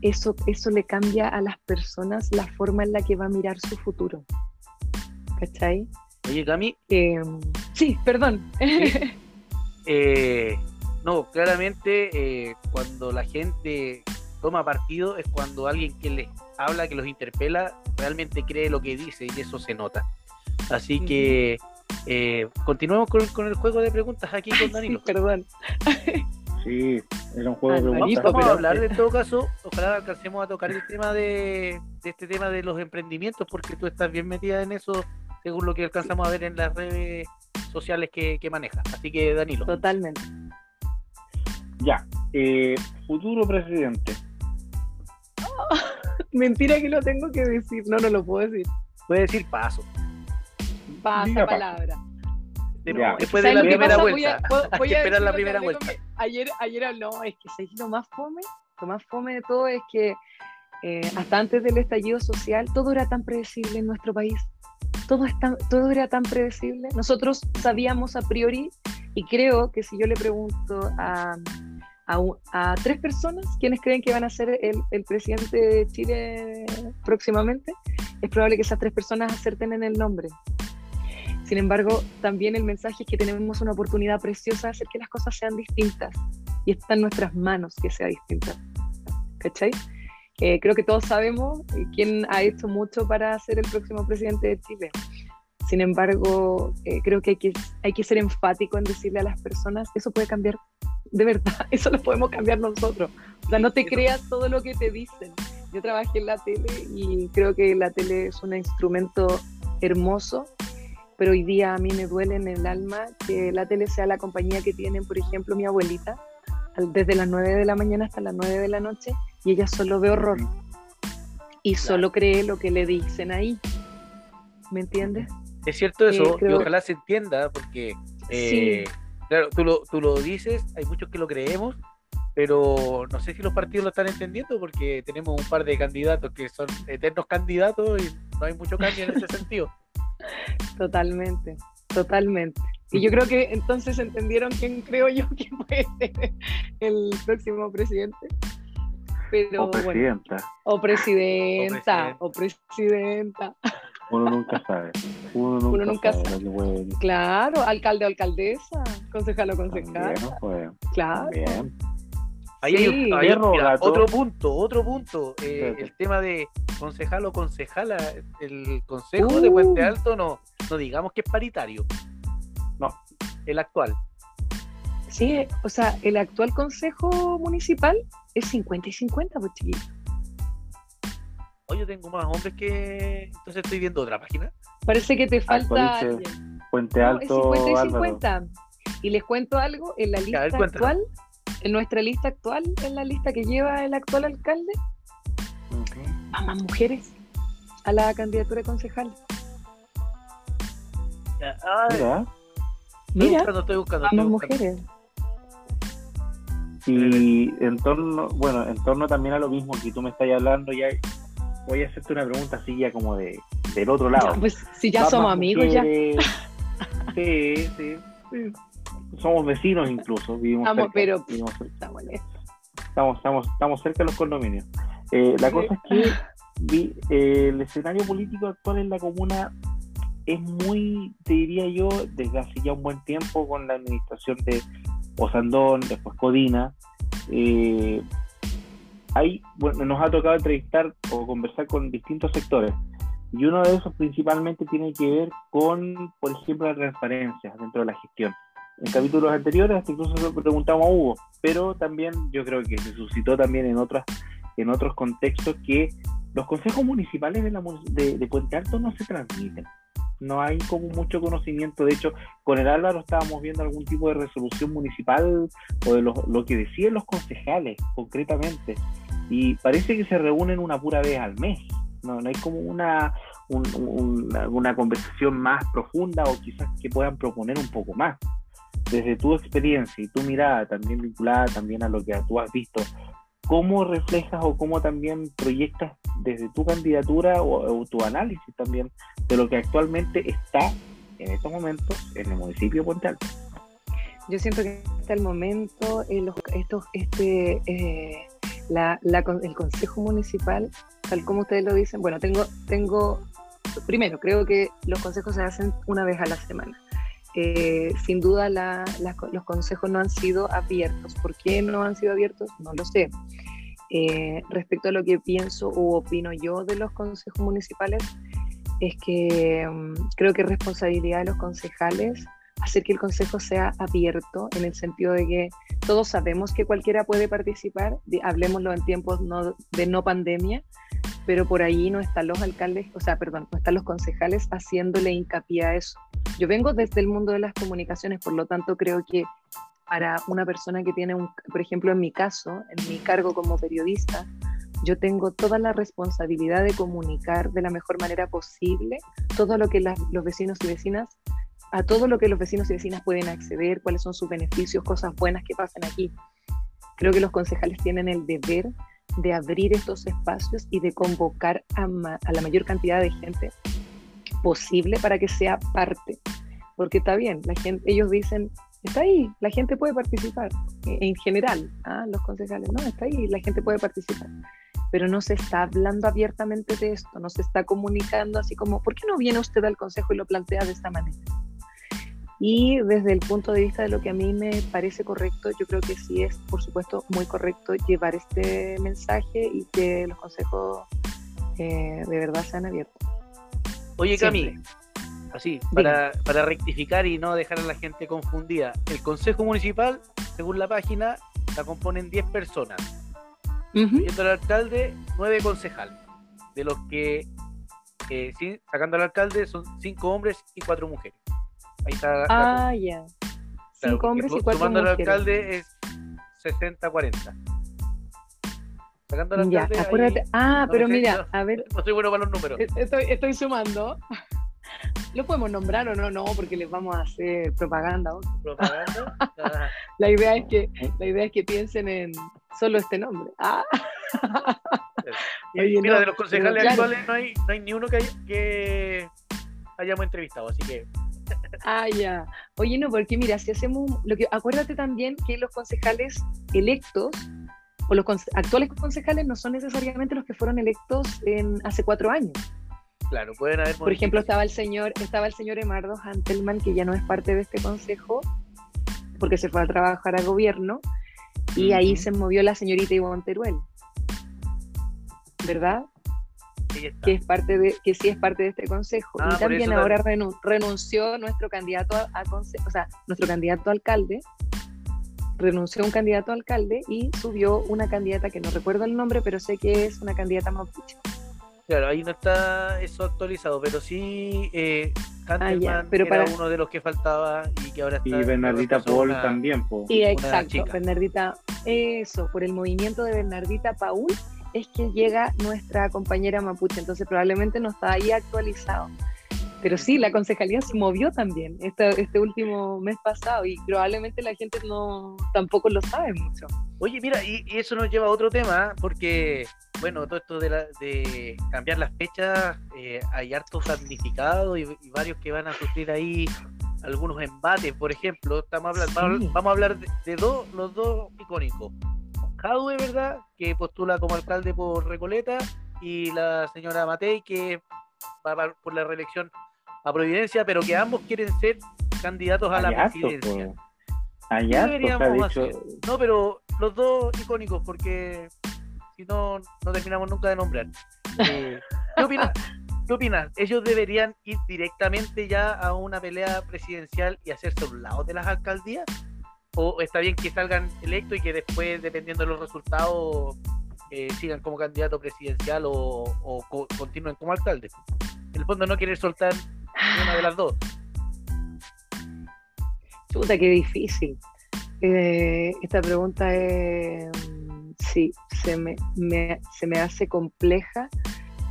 eso, eso le cambia a las personas la forma en la que va a mirar su futuro. ¿Cachai? Oye, Cami. Em, sí, perdón. Eh, no, claramente eh, cuando la gente toma partido es cuando alguien que les habla, que los interpela, realmente cree lo que dice y eso se nota. Así que eh, continuemos con, el juego de preguntas aquí con Danilo. perdón. Sí, era un juego de preguntas. Vamos, a hablar de todo caso, ojalá alcancemos a tocar el tema de, este tema de los emprendimientos, porque tú estás bien metida en eso, según lo que alcanzamos a ver en las redes sociales que, que manejas. Así que, Danilo. Totalmente. Ya, eh, futuro presidente. Mentira que lo tengo que decir. No, no lo puedo decir. Puede decir paso. Pasa palabra. después de la primera vuelta. Hay que esperar la primera vuelta. Ayer, ayer no, es que lo más fome, lo más fome de todo es que eh, hasta antes del estallido social todo era tan predecible en nuestro país. Todo, todo era tan predecible. Nosotros sabíamos a priori y creo que si yo le pregunto a, a, tres personas quienes creen que van a ser el, presidente de Chile próximamente, es probable que esas tres personas acerten en el nombre. Sin embargo, también el mensaje es que tenemos una oportunidad preciosa de hacer que las cosas sean distintas y está en nuestras manos que sea distinta. ¿Cachai? Eh, creo que todos sabemos quién ha hecho mucho para ser el próximo presidente de Chile. Sin embargo, eh, creo que hay, que hay que ser enfático en decirle a las personas, eso puede cambiar de verdad, eso lo podemos cambiar nosotros. O sea, no te creas todo lo que te dicen. Yo trabajé en la tele y creo que la tele es un instrumento hermoso, pero hoy día a mí me duele en el alma que la tele sea la compañía que tienen, por ejemplo, mi abuelita, desde las 9 de la mañana hasta las 9 de la noche, y ella solo ve horror. Y solo cree lo que le dicen ahí. ¿Me entiendes? Es cierto eso, y ojalá se entienda, porque eh, Claro, tú lo, tú lo dices, hay muchos que lo creemos, pero no sé si los partidos lo están entendiendo porque tenemos un par de candidatos que son eternos candidatos y no hay mucho cambio en ese sentido. Totalmente, totalmente. Y yo creo que entonces entendieron quién creo yo que puede ser el próximo presidente. Pero, o presidenta. o presidenta. O presidenta. Uno nunca sabe. Uno nunca, sabe. Claro, alcalde o alcaldesa, concejal o concejal. Pues. Claro. Ahí hay, otro punto, otro punto. Eh, el tema de concejal o concejala, el consejo de Puente uh. Alto no, no digamos que es paritario. No, el actual. Sí, o sea, el actual consejo municipal es 50 y 50, pues chiquito yo tengo más hombres que. Entonces estoy viendo otra página. Parece que te falta. Puente Alto. 50 y 50. Y les cuento algo: en la lista actual, en nuestra lista actual, en la lista que lleva el actual alcalde, a más mujeres a la candidatura de concejal. Mira. Mira, estoy buscando, estoy buscando, mujeres. Y en torno, bueno, en torno también a lo mismo que tú me estás hablando, ya voy a hacerte una pregunta así ya como de, del otro lado. pues si ya somos amigos ya. Sí, sí, Somos vecinos incluso, vivimos estamos, cerca, Pero, estamos, estamos, estamos, cerca de los condominios. Eh, la cosa es que vi, eh, el escenario político actual en la comuna es muy, te diría yo, desde hace ya un buen tiempo con la administración de, Osandón, después Codina. Eh, hay, bueno, nos ha tocado entrevistar o conversar con distintos sectores. Y uno de esos principalmente tiene que ver con, por ejemplo, la transparencia dentro de la gestión. En capítulos anteriores incluso se preguntamos a Hugo, pero también yo creo que se suscitó también en, otras, en otros contextos que los consejos municipales de, la, de, Puente Alto no se transmiten. No hay como mucho conocimiento. De hecho, con el Álvaro estábamos viendo algún tipo de resolución municipal o de lo, lo que decían los concejales concretamente. Y parece que se reúnen una pura vez al mes. No, no hay como una, una, conversación más profunda o quizás que puedan proponer un poco más. Desde tu experiencia y tu mirada, también vinculada también a lo que tú has visto, ¿cómo reflejas o cómo también proyectas desde tu candidatura o, tu análisis también de lo que actualmente está en estos momentos en el municipio de Puente Alto? Yo siento que hasta el momento eh, estos, este, eh, la, el Consejo Municipal, tal como ustedes lo dicen, bueno, tengo, tengo primero, creo que los consejos se hacen una vez a la semana. Eh, sin duda los consejos no han sido abiertos. ¿Por qué no han sido abiertos? No lo sé. Eh, respecto a lo que pienso u opino yo de los consejos municipales, es que mm, creo que es responsabilidad de los concejales hacer que el consejo sea abierto en el sentido de que todos sabemos que cualquiera puede participar, hablemoslo en tiempos de no pandemia, pero por ahí no están los alcaldes, o sea, perdón, no están los concejales haciéndole hincapié a eso. Yo vengo desde el mundo de las comunicaciones, por lo tanto creo que para una persona que tiene un, por ejemplo, en mi caso, en mi cargo como periodista, yo tengo toda la responsabilidad de comunicar de la mejor manera posible todo lo que los vecinos y vecinas, a todo lo que los vecinos y vecinas pueden acceder, cuáles son sus beneficios, cosas buenas que pasan aquí. Creo que los concejales tienen el deber de abrir estos espacios y de convocar a, la mayor cantidad de gente posible para que sea parte. Porque está bien, la gente, ellos dicen, está ahí, la gente puede participar, e, en general, ¿ah? los concejales, no, está ahí, la gente puede participar. Pero no se está hablando abiertamente de esto, no se está comunicando así como, ¿por qué no viene usted al consejo y lo plantea de esta manera? Y desde el punto de vista de lo que a mí me parece correcto, yo creo que sí es, por supuesto, muy correcto llevar este mensaje y que los consejos eh, de verdad sean abiertos. Oye, Cami, así, para, para, rectificar y no dejar a la gente confundida, el Consejo Municipal, según la página, la componen 10 personas, incluyendo al alcalde, 9 concejales, de los que, eh, sacando al alcalde, son 5 hombres y 4 mujeres. Ahí está. Ah, ya. Cinco hombres y cuatro Sumando mujeres. al alcalde es 60-40. Sacando al alcalde. Ya, acuérdate. ah, pero mira, a ver. No soy bueno para los números. Estoy, estoy sumando. ¿Lo podemos nombrar o no? No, porque les vamos a hacer propaganda. ¿Propaganda? la, idea es que, la idea es que piensen en solo este nombre. Ah. Oye, mira, de los concejales actuales no hay, no hay ni uno que, que hayamos entrevistado, así que Ah, ya. Oye, no, porque mira, si hacemos lo que acuérdate también que los concejales electos o los actuales concejales no son necesariamente los que fueron electos en hace cuatro años. Claro, pueden haber. Por ejemplo, estaba el señor, estaba el señor Emardo Hantelman, que ya no es parte de este consejo, porque se fue a trabajar al gobierno, y ahí se movió la señorita Ivonne Teruel. ¿Verdad? Que es parte de que sí es parte de este consejo. Y ah, también ahora renunció nuestro candidato a, o sea nuestro candidato alcalde renunció un candidato a alcalde y subió una candidata que no recuerdo el nombre pero sé que es una candidata mapuche. Claro ahí no está eso actualizado pero sí eh, ah, pero era uno de los que faltaba y que ahora está y Bernardita Paul también y exacto Bernardita eso por el movimiento de Bernardita Paul es que llega nuestra compañera mapuche, entonces probablemente no está ahí actualizado. Pero sí, la concejalía se movió también este, este último mes pasado y probablemente la gente no tampoco lo sabe mucho. Oye, mira, y, eso nos lleva a otro tema, porque, bueno, todo esto de, de cambiar las fechas, eh, hay hartos damnificados y, varios que van a sufrir ahí algunos embates, por ejemplo, estamos hablando, vamos, a hablar de, de dos, los dos icónicos, Jadwe, ¿verdad? Que postula como alcalde por Recoleta, y la señora Matei, que va por la reelección a Providencia, pero que ambos quieren ser candidatos a la presidencia. Allá, o sea, de Deberíamos hecho, hacer. No, pero los dos icónicos, porque si no, no terminamos nunca de nombrar. Eh, ¿Qué opinas? ¿Qué opinas? ¿Ellos deberían ir directamente ya a una pelea presidencial y hacerse a un lado de las alcaldías? ¿O está bien que salgan electos y que después, dependiendo de los resultados, eh, sigan como candidato presidencial o, o co- continúen como alcalde? En el fondo no querer soltar una de las dos. Chuta, qué difícil. Eh, esta pregunta es, sí, se me, me- se me hace compleja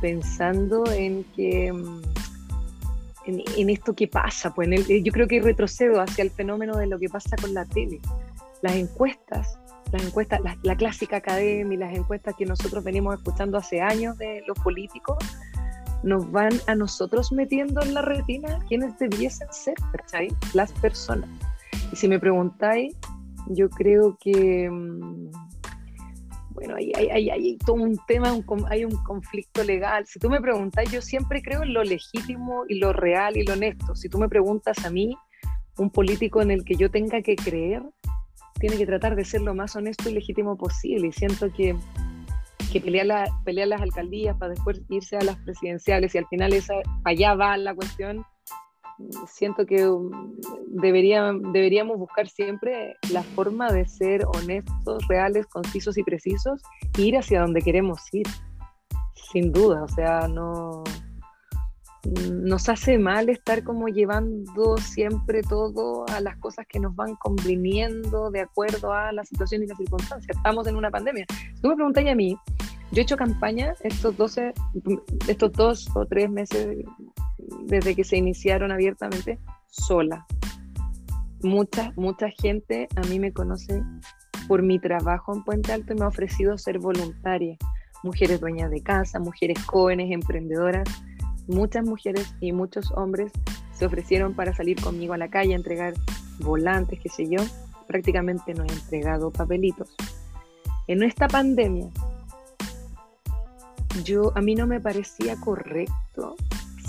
pensando en que mm, en, en esto que pasa, pues en el- yo creo que retrocedo hacia el fenómeno de lo que pasa con la tele. Las encuestas, las encuestas, la, la clásica academia y las encuestas que nosotros venimos escuchando hace años de los políticos, nos van a nosotros metiendo en la retina quienes debiesen ser, ¿cachai? Las personas. Y si me preguntáis, yo creo que, mm, bueno, hay, hay, hay, todo un tema, hay un conflicto legal. Si tú me preguntáis, yo siempre creo en lo legítimo y lo real y lo honesto. Si tú me preguntas a mí, un político en el que yo tenga que creer, tiene que tratar de ser lo más honesto y legítimo posible. Y siento que, que pelear, la, pelear las alcaldías para después irse a las presidenciales y al final esa, allá va la cuestión, siento que um, debería, deberíamos buscar siempre la forma de ser honestos, reales, concisos y precisos e ir hacia donde queremos ir, sin duda, o sea, no nos hace mal estar como llevando siempre todo a las cosas que nos van conviniendo de acuerdo a la situación y las circunstancias. Estamos en una pandemia. Si tú me preguntáis a mí, yo he hecho campaña estos 12, estos dos o tres meses desde que se iniciaron abiertamente sola. Mucha, mucha gente a mí me conoce por mi trabajo en Puente Alto y me ha ofrecido ser voluntaria. Mujeres dueñas de casa, mujeres jóvenes, emprendedoras. Muchas mujeres y muchos hombres se ofrecieron para salir conmigo a la calle, a entregar volantes, qué sé yo. Prácticamente no he entregado papelitos. En esta pandemia, yo a mí no me parecía correcto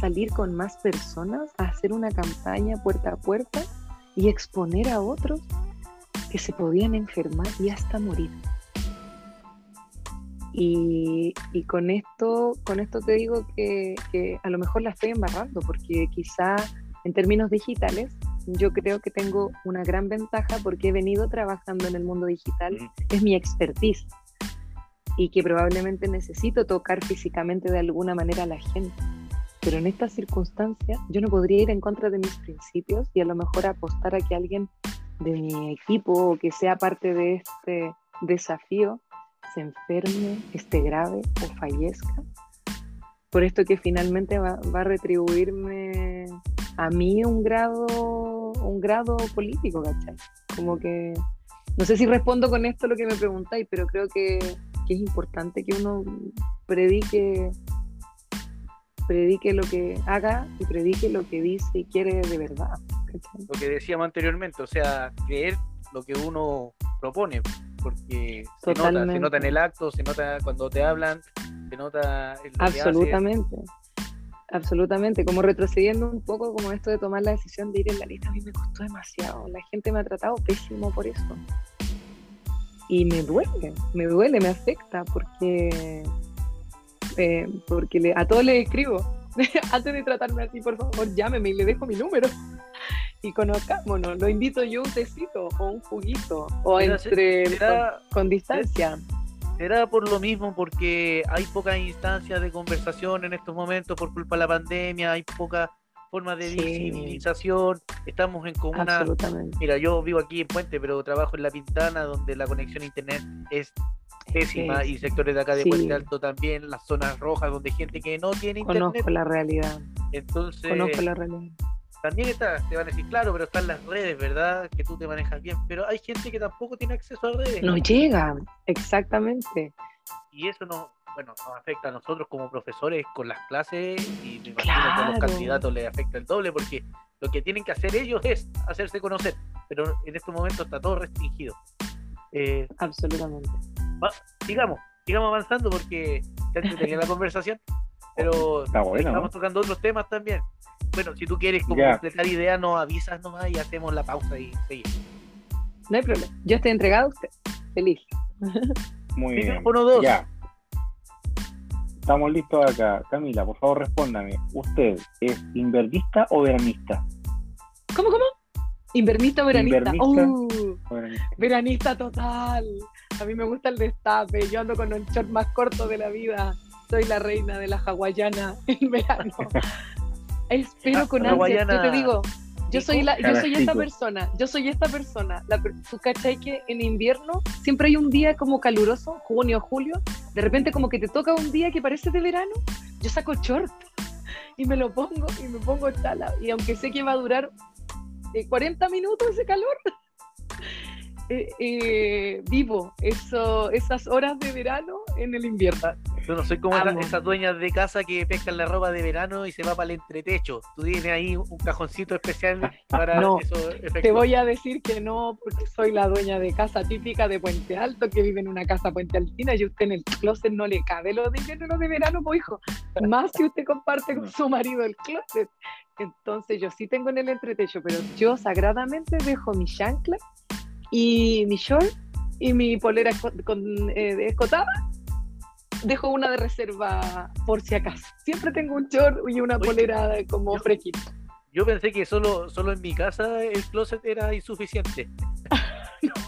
salir con más personas a hacer una campaña puerta a puerta y exponer a otros que se podían enfermar y hasta morir. Y, y con esto, con esto te digo que, que, a lo mejor la estoy embarrando, porque quizá en términos digitales yo creo que tengo una gran ventaja porque he venido trabajando en el mundo digital, es mi expertise y que probablemente necesito tocar físicamente de alguna manera a la gente. Pero en estas circunstancias yo no podría ir en contra de mis principios y a lo mejor apostar a que alguien de mi equipo o que sea parte de este desafío se enferme, esté grave o fallezca. Por esto que finalmente va, va a retribuirme a mí un grado, un grado político, ¿cachai? Como que, no sé si respondo con esto lo que me preguntáis, pero creo que, que es importante que uno predique predique lo que haga y predique lo que dice y quiere de verdad. ¿cachai? Lo que decíamos anteriormente, o sea, creer lo que uno propone, porque se nota, se nota en el acto, se nota cuando te hablan, se nota en lo que. Absolutamente. Absolutamente, como retrocediendo un poco como esto de tomar la decisión de ir en la lista, a mí me costó demasiado. La gente me ha tratado pésimo por eso. Y me duele, me duele, me afecta, porque, eh, porque le- a todos les escribo. Antes de tratarme así, por favor, llámeme y le dejo mi número. Y conozcámonos, lo invito yo a un tecito o un juguito, o Mira, entre con, con distancia. Será por lo mismo, porque hay pocas instancias de conversación en estos momentos por culpa de la pandemia, hay pocas formas de Sí. visibilización, estamos en comuna. Mira, yo vivo aquí en Puente, pero trabajo en La Pintana, donde la conexión a internet es pésima y sectores de acá de sí. Puente Alto también, las zonas rojas donde hay gente que no tiene internet. Conozco la realidad. Entonces, Conozco la realidad. también está, te van a decir, claro, pero están las redes, ¿verdad? Que tú te manejas bien, pero hay gente que tampoco tiene acceso a redes. No llega, exactamente. Y eso no, bueno, nos afecta a nosotros como profesores con las clases y me imagino que a los Claro. candidatos les afecta el doble porque lo que tienen que hacer ellos es hacerse conocer, pero en estos momentos está todo restringido. Eh, Absolutamente. Sigamos, sigamos avanzando porque ya tenía la conversación, pero Está bueno. estamos tocando otros temas también. Bueno, si tú quieres como completar ideas, nos avisas nomás y hacemos la pausa y seguimos. No hay problema. Yo estoy entregado a usted. Feliz. Muy bien. Ya. Estamos listos acá. Camila, por favor, respóndame. ¿Usted es invernista o veranista? ¿Cómo, cómo? ¿Invernista o veranista? Invernista. Uh, O veranista. veranista total. A mí me gusta el destape. Yo ando con el short más corto de la vida. Soy la reina de la hawaiana en verano. Espero con ansia. Yo te digo, yo soy, la, yo soy esta persona. Yo soy esta persona. La, ¿Tú cachai que en invierno siempre hay un día como caluroso, junio, julio? De repente como que te toca un día que parece de verano. Yo saco short y me lo pongo y me pongo chala. Y aunque sé que va a durar eh, 40 minutos ese calor, eh, eh, vivo eso, esas horas de verano en el invierno. Yo no soy como esa- esas dueñas de casa que pescan la ropa de verano y se va para el entretecho. Tú tienes ahí un cajoncito especial para No, esos. Te voy a decir que no, porque soy la dueña de casa típica de Puente Alto, que vive en una casa Puente Altina y usted en el closet no le cabe lo de invierno, lo de verano, pues hijo. Más si usted comparte con su marido el closet. Entonces yo sí tengo en el entretecho, pero yo sagradamente dejo mi chancla y mi short y mi polera con, eh, de escotada. Dejo una de reserva por si acaso. Siempre tengo un short y una Oye, polera como yo- fresquita. Yo pensé que solo, solo en mi casa el closet era insuficiente.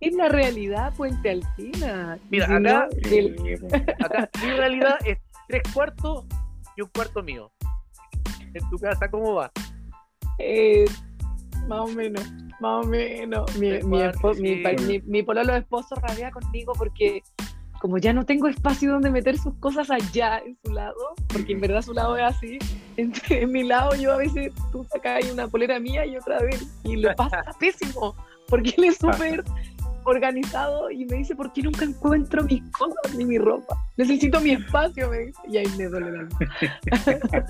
Es la realidad Puente Altina. Mira, Si no, acá- el-. Acá mi realidad es tres cuartos y un cuarto mío. En tu casa, ¿cómo va? eh, más o menos, más o menos. Mi, mi, mi, sí. pa- mi- mi pololo esposo rabia conmigo porque como ya no tengo espacio donde meter sus cosas allá en su lado, porque en verdad su lado es así, en, en mi lado yo a veces tú sacas una polera mía y otra él, y lo pasa pésimo, porque él es súper organizado y me dice, ¿por qué nunca encuentro mis cosas ni mi ropa? Necesito mi espacio, me dice, y ahí me duele la.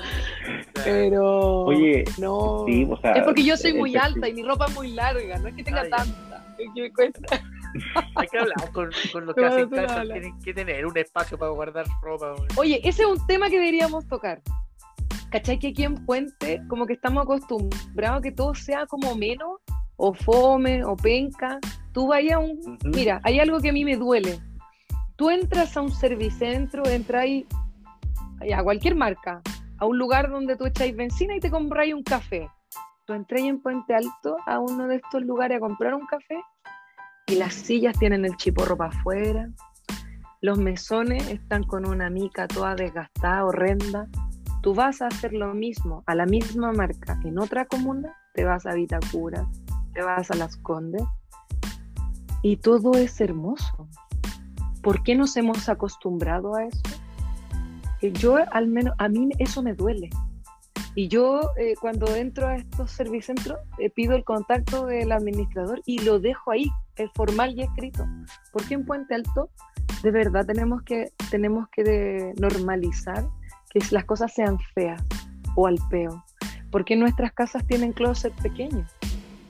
Pero Oye, no. sí, o sea, es porque yo soy muy alta y mi ropa es muy larga, no es que tenga tanta. es que me cuesta. Hay que hablar con, con los que hacen casa. Tienen que tener un espacio para guardar ropa. Oye, ese es un tema que deberíamos tocar. ¿Cachai que aquí en Puente como que estamos acostumbrados a que todo sea como menos, o fome, o penca? Tú vayas a un... Mira, hay algo que a mí me duele. Tú entras a un servicentro, entras ahí a cualquier marca, a un lugar donde tú echáis benzina y te compráis un café. Tú entras en Puente Alto a uno de estos lugares a comprar un café y las sillas tienen el chiporro para afuera, los mesones están con una mica toda desgastada, horrenda. Tú vas a hacer lo mismo, a la misma marca, en otra comuna, te vas a Vitacura, te vas a Las Condes, y todo es hermoso. ¿Por qué nos hemos acostumbrado a eso? Yo, al menos, a mí eso me duele. Y yo, eh, cuando entro a estos servicentros, eh, pido el contacto del administrador y lo dejo ahí, es formal y escrito. Porque en Puente Alto, de verdad, tenemos que, tenemos que normalizar que las cosas sean feas o al peo. Porque nuestras casas tienen closet pequeños.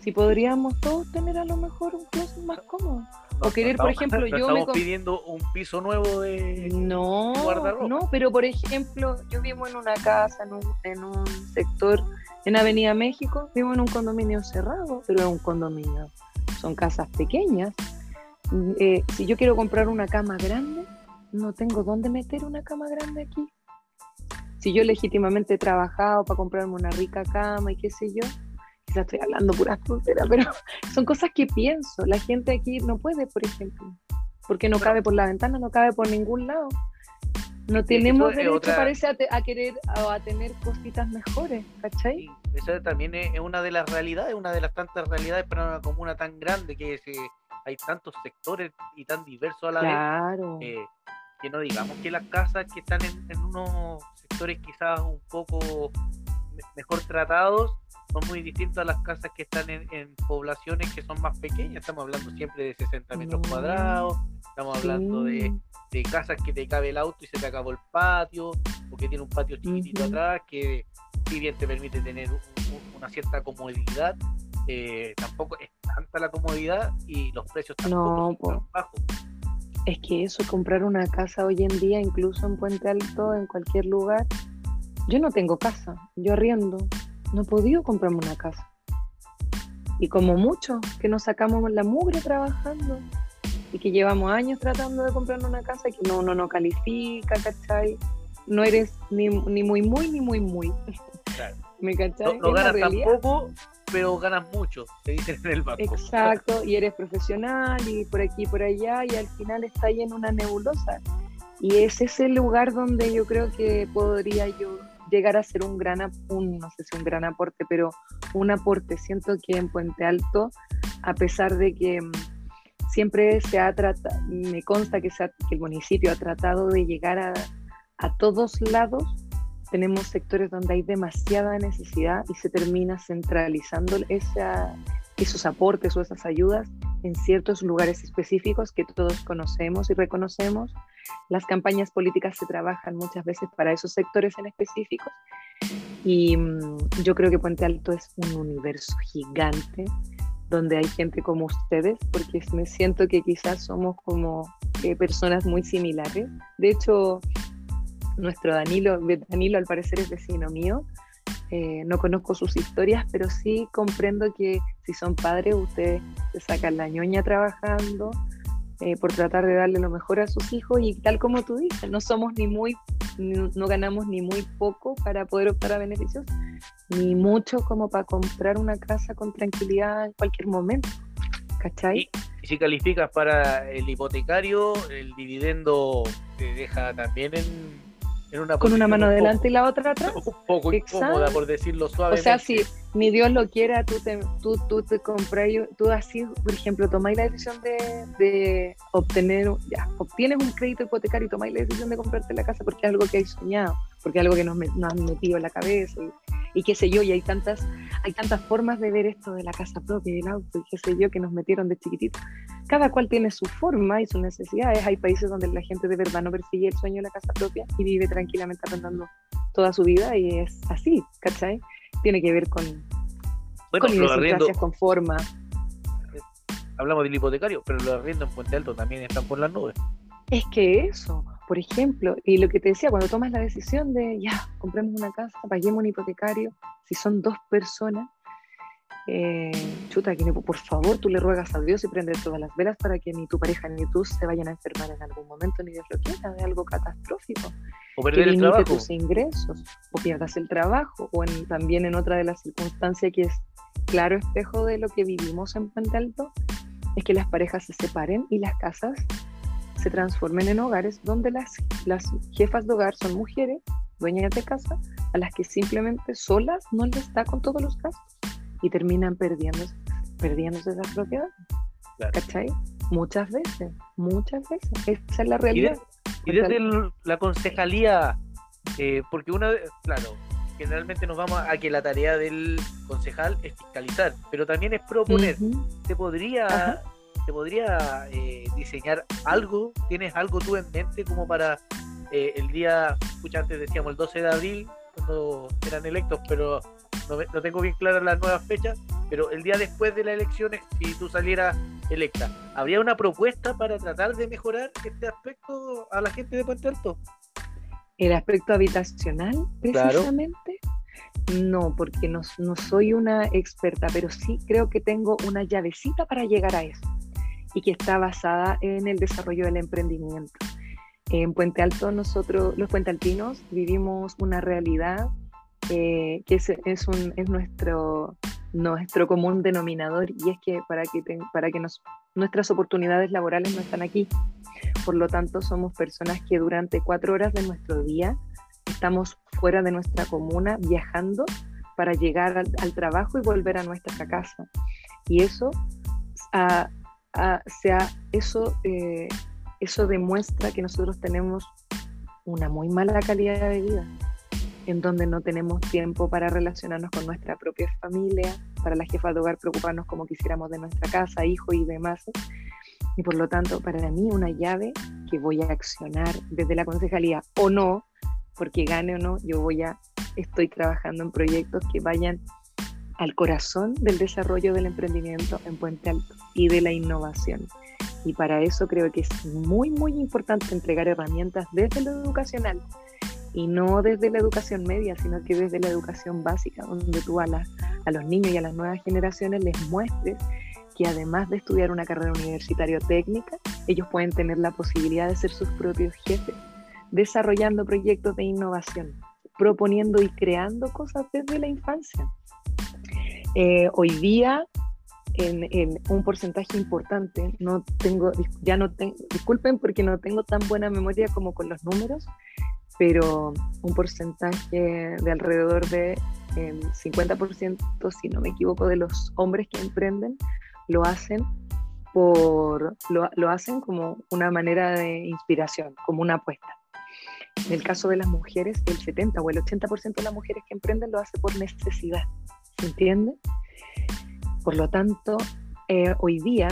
Si podríamos todos tener a lo mejor un closet más cómodo. O querer, por ejemplo, yo me estamos com- pidiendo un piso nuevo de. no, guardarropa. no, pero por ejemplo, yo vivo en una casa, en un, en un sector, en Avenida México, vivo en un condominio cerrado, pero es un condominio, son casas pequeñas. Eh, si yo quiero comprar una cama grande, no tengo dónde meter una cama grande aquí. Si yo legítimamente he trabajado para comprarme una rica cama y qué sé yo, quizás estoy hablando pura tonteras, pero son cosas que pienso. La gente aquí no puede, por ejemplo, porque no cabe por la ventana, no cabe por ningún lado. No tenemos derecho, otra- parece, a, te- a querer o a tener cositas mejores, ¿cachai? Sí, esa también es una de las realidades, una de las tantas realidades para una comuna tan grande que se- hay tantos sectores y tan diversos a la vez. Claro. eh, que no digamos que las casas que están en, en unos sectores quizás un poco me- mejor tratados son muy distintas a las casas que están en, en poblaciones que son más pequeñas. Estamos hablando siempre de 60 metros No. cuadrados, estamos hablando de, de casas que te cabe el auto y se te acabó el patio, o que tiene un patio chiquitito atrás, que si bien te permite tener un- un- una cierta comodidad, eh, tampoco es tanta la comodidad y los precios tampoco No, son tan bajos. Es que eso, comprar una casa hoy en día, incluso en Puente Alto, en cualquier lugar, yo no tengo casa, yo arriendo, no he podido comprarme una casa. y como muchos que nos sacamos la mugre trabajando y que llevamos años tratando de comprar una casa que no, uno no califica, ¿cachai? No eres ni, ni muy, muy, ni muy, muy. Claro. ¿Me cachai? No, ganas tampoco, pero ganas mucho, te dicen en el banco. Exacto, y eres profesional y por aquí y por allá y al final está ahí en una nebulosa. Y ese es el lugar donde yo creo que podría yo llegar a ser un gran, un, no sé si un gran aporte, pero un aporte. Siento que en Puente Alto, a pesar de que mm, siempre se ha tratado, me consta que, se ha- que el municipio ha tratado de llegar a, a todos lados, tenemos sectores donde hay demasiada necesidad y se termina centralizando esa, esos aportes o esas ayudas en ciertos lugares específicos que todos conocemos y reconocemos. Las campañas políticas se trabajan muchas veces para esos sectores en específicos y mm, yo creo que Puente Alto es un universo gigante donde hay gente como ustedes, porque me siento que quizás somos como eh, personas muy similares. De hecho, nuestro Danilo, Danilo al parecer es vecino mío, eh, no conozco sus historias, pero sí comprendo que si son padres, ustedes se sacan la ñoña trabajando eh, por tratar de darle lo mejor a sus hijos y tal como tú dices, no somos ni muy, ni- no ganamos ni muy poco para poder optar a beneficios, ni mucho como para comprar una casa con tranquilidad en cualquier momento. ¿Cachai? Y, si calificas para el hipotecario, el dividendo te deja también en una Con una mano un adelante poco- y la otra atrás. un poco incómoda, por decirlo O suavemente. sea, si ni Dios lo quiera, tú te, tú, tú te compras, tú así, por ejemplo, tomáis la decisión de, de obtener, ya, obtienes un crédito hipotecario y tomáis la decisión de comprarte la casa porque es algo que hay soñado, porque es algo que nos, nos han metido en la cabeza y, y qué sé yo, y hay tantas, hay tantas formas de ver esto de la casa propia y el auto y qué sé yo que nos metieron de chiquitito. Cada cual tiene su forma y sus necesidades. Hay países donde la gente de verdad no persigue el sueño de la casa propia y vive tranquilamente arrendando toda su vida y es así, ¿cachai? Tiene que ver con, bueno, con idiosincrasias, con forma. hablamos del hipotecario, pero los arriendos en Puente Alto también están por las nubes. Es que eso, por ejemplo, y lo que te decía, cuando tomas la decisión de ya, compremos una casa, paguemos un hipotecario, si son dos personas, eh, chuta, que por favor tú le ruegas a Dios y prendes todas las velas para que ni tu pareja ni tú se vayan a enfermar en algún momento, ni Dios lo quiera, de algo catastrófico. O que perder el limite trabajo. tus ingresos o pierdas el trabajo o en- también en otra de las circunstancias que es claro espejo de lo que vivimos en Puente Alto es que las parejas se separen y las casas se transformen en hogares donde las, las jefas de hogar son mujeres, dueñas de casa, a las que simplemente solas no les da con todos los gastos y terminan perdiéndose, perdiéndose esa propiedad. Claro. ¿Cachai? Muchas veces, muchas veces. Esa es la Y, realidad. de- y desde el- la concejalía, eh, porque una vez, claro, generalmente nos vamos a que la tarea del concejal es fiscalizar, pero también es proponer. Ujú. ¿Te podría, Ajá. Te podría eh, diseñar algo? ¿Tienes algo tú en mente como para eh, el día, escucha, antes decíamos el 12 de abril, cuando eran electos, pero no, me- no tengo bien claras las nuevas fechas, pero el día después de las elecciones, si tú salieras electa, ¿habría una propuesta para tratar de mejorar este aspecto a la gente de Puente Alto? El aspecto habitacional, Claro. precisamente. No, porque no, no soy una experta, pero sí creo que tengo una llavecita para llegar a eso y que está basada en el desarrollo del emprendimiento. En Puente Alto, nosotros, los puentealtinos, vivimos una realidad eh, que es, es, un, es nuestro, nuestro común denominador y es que para que, para que nos, nuestras oportunidades laborales no están aquí. Por lo tanto, somos personas que durante cuatro horas de nuestro día estamos fuera de nuestra comuna viajando para llegar al, al trabajo y volver a nuestra casa. Y eso, ah, ah, sea, eso, eh, eso demuestra que nosotros tenemos una muy mala calidad de vida, en donde no tenemos tiempo para relacionarnos con nuestra propia familia, para las jefas de hogar preocuparnos como quisiéramos de nuestra casa, hijos y demás. Y por lo tanto, para mí una llave que voy a accionar desde la concejalía o no, porque gane o no, yo voy a, estoy trabajando en proyectos que vayan al corazón del desarrollo del emprendimiento en Puente Alto y de la innovación. Y para eso creo que es muy, muy importante entregar herramientas desde lo educacional y no desde la educación media, sino que desde la educación básica, donde tú a, la- a los niños y a las nuevas generaciones les muestres que además de estudiar una carrera universitaria técnica, ellos pueden tener la posibilidad de ser sus propios jefes, desarrollando proyectos de innovación, proponiendo y creando cosas desde la infancia. Eh, hoy día, en, un porcentaje importante, no tengo, ya no tengo, disculpen porque no tengo tan buena memoria como con los números, pero un porcentaje de alrededor de 50%, si no me equivoco, de los hombres que emprenden lo hacen por lo, lo, hacen como una manera de inspiración, como una apuesta. En el caso de las mujeres, el 70 o el 80% de las mujeres que emprenden lo hace por necesidad, ¿se entiende? Por lo tanto, eh, hoy día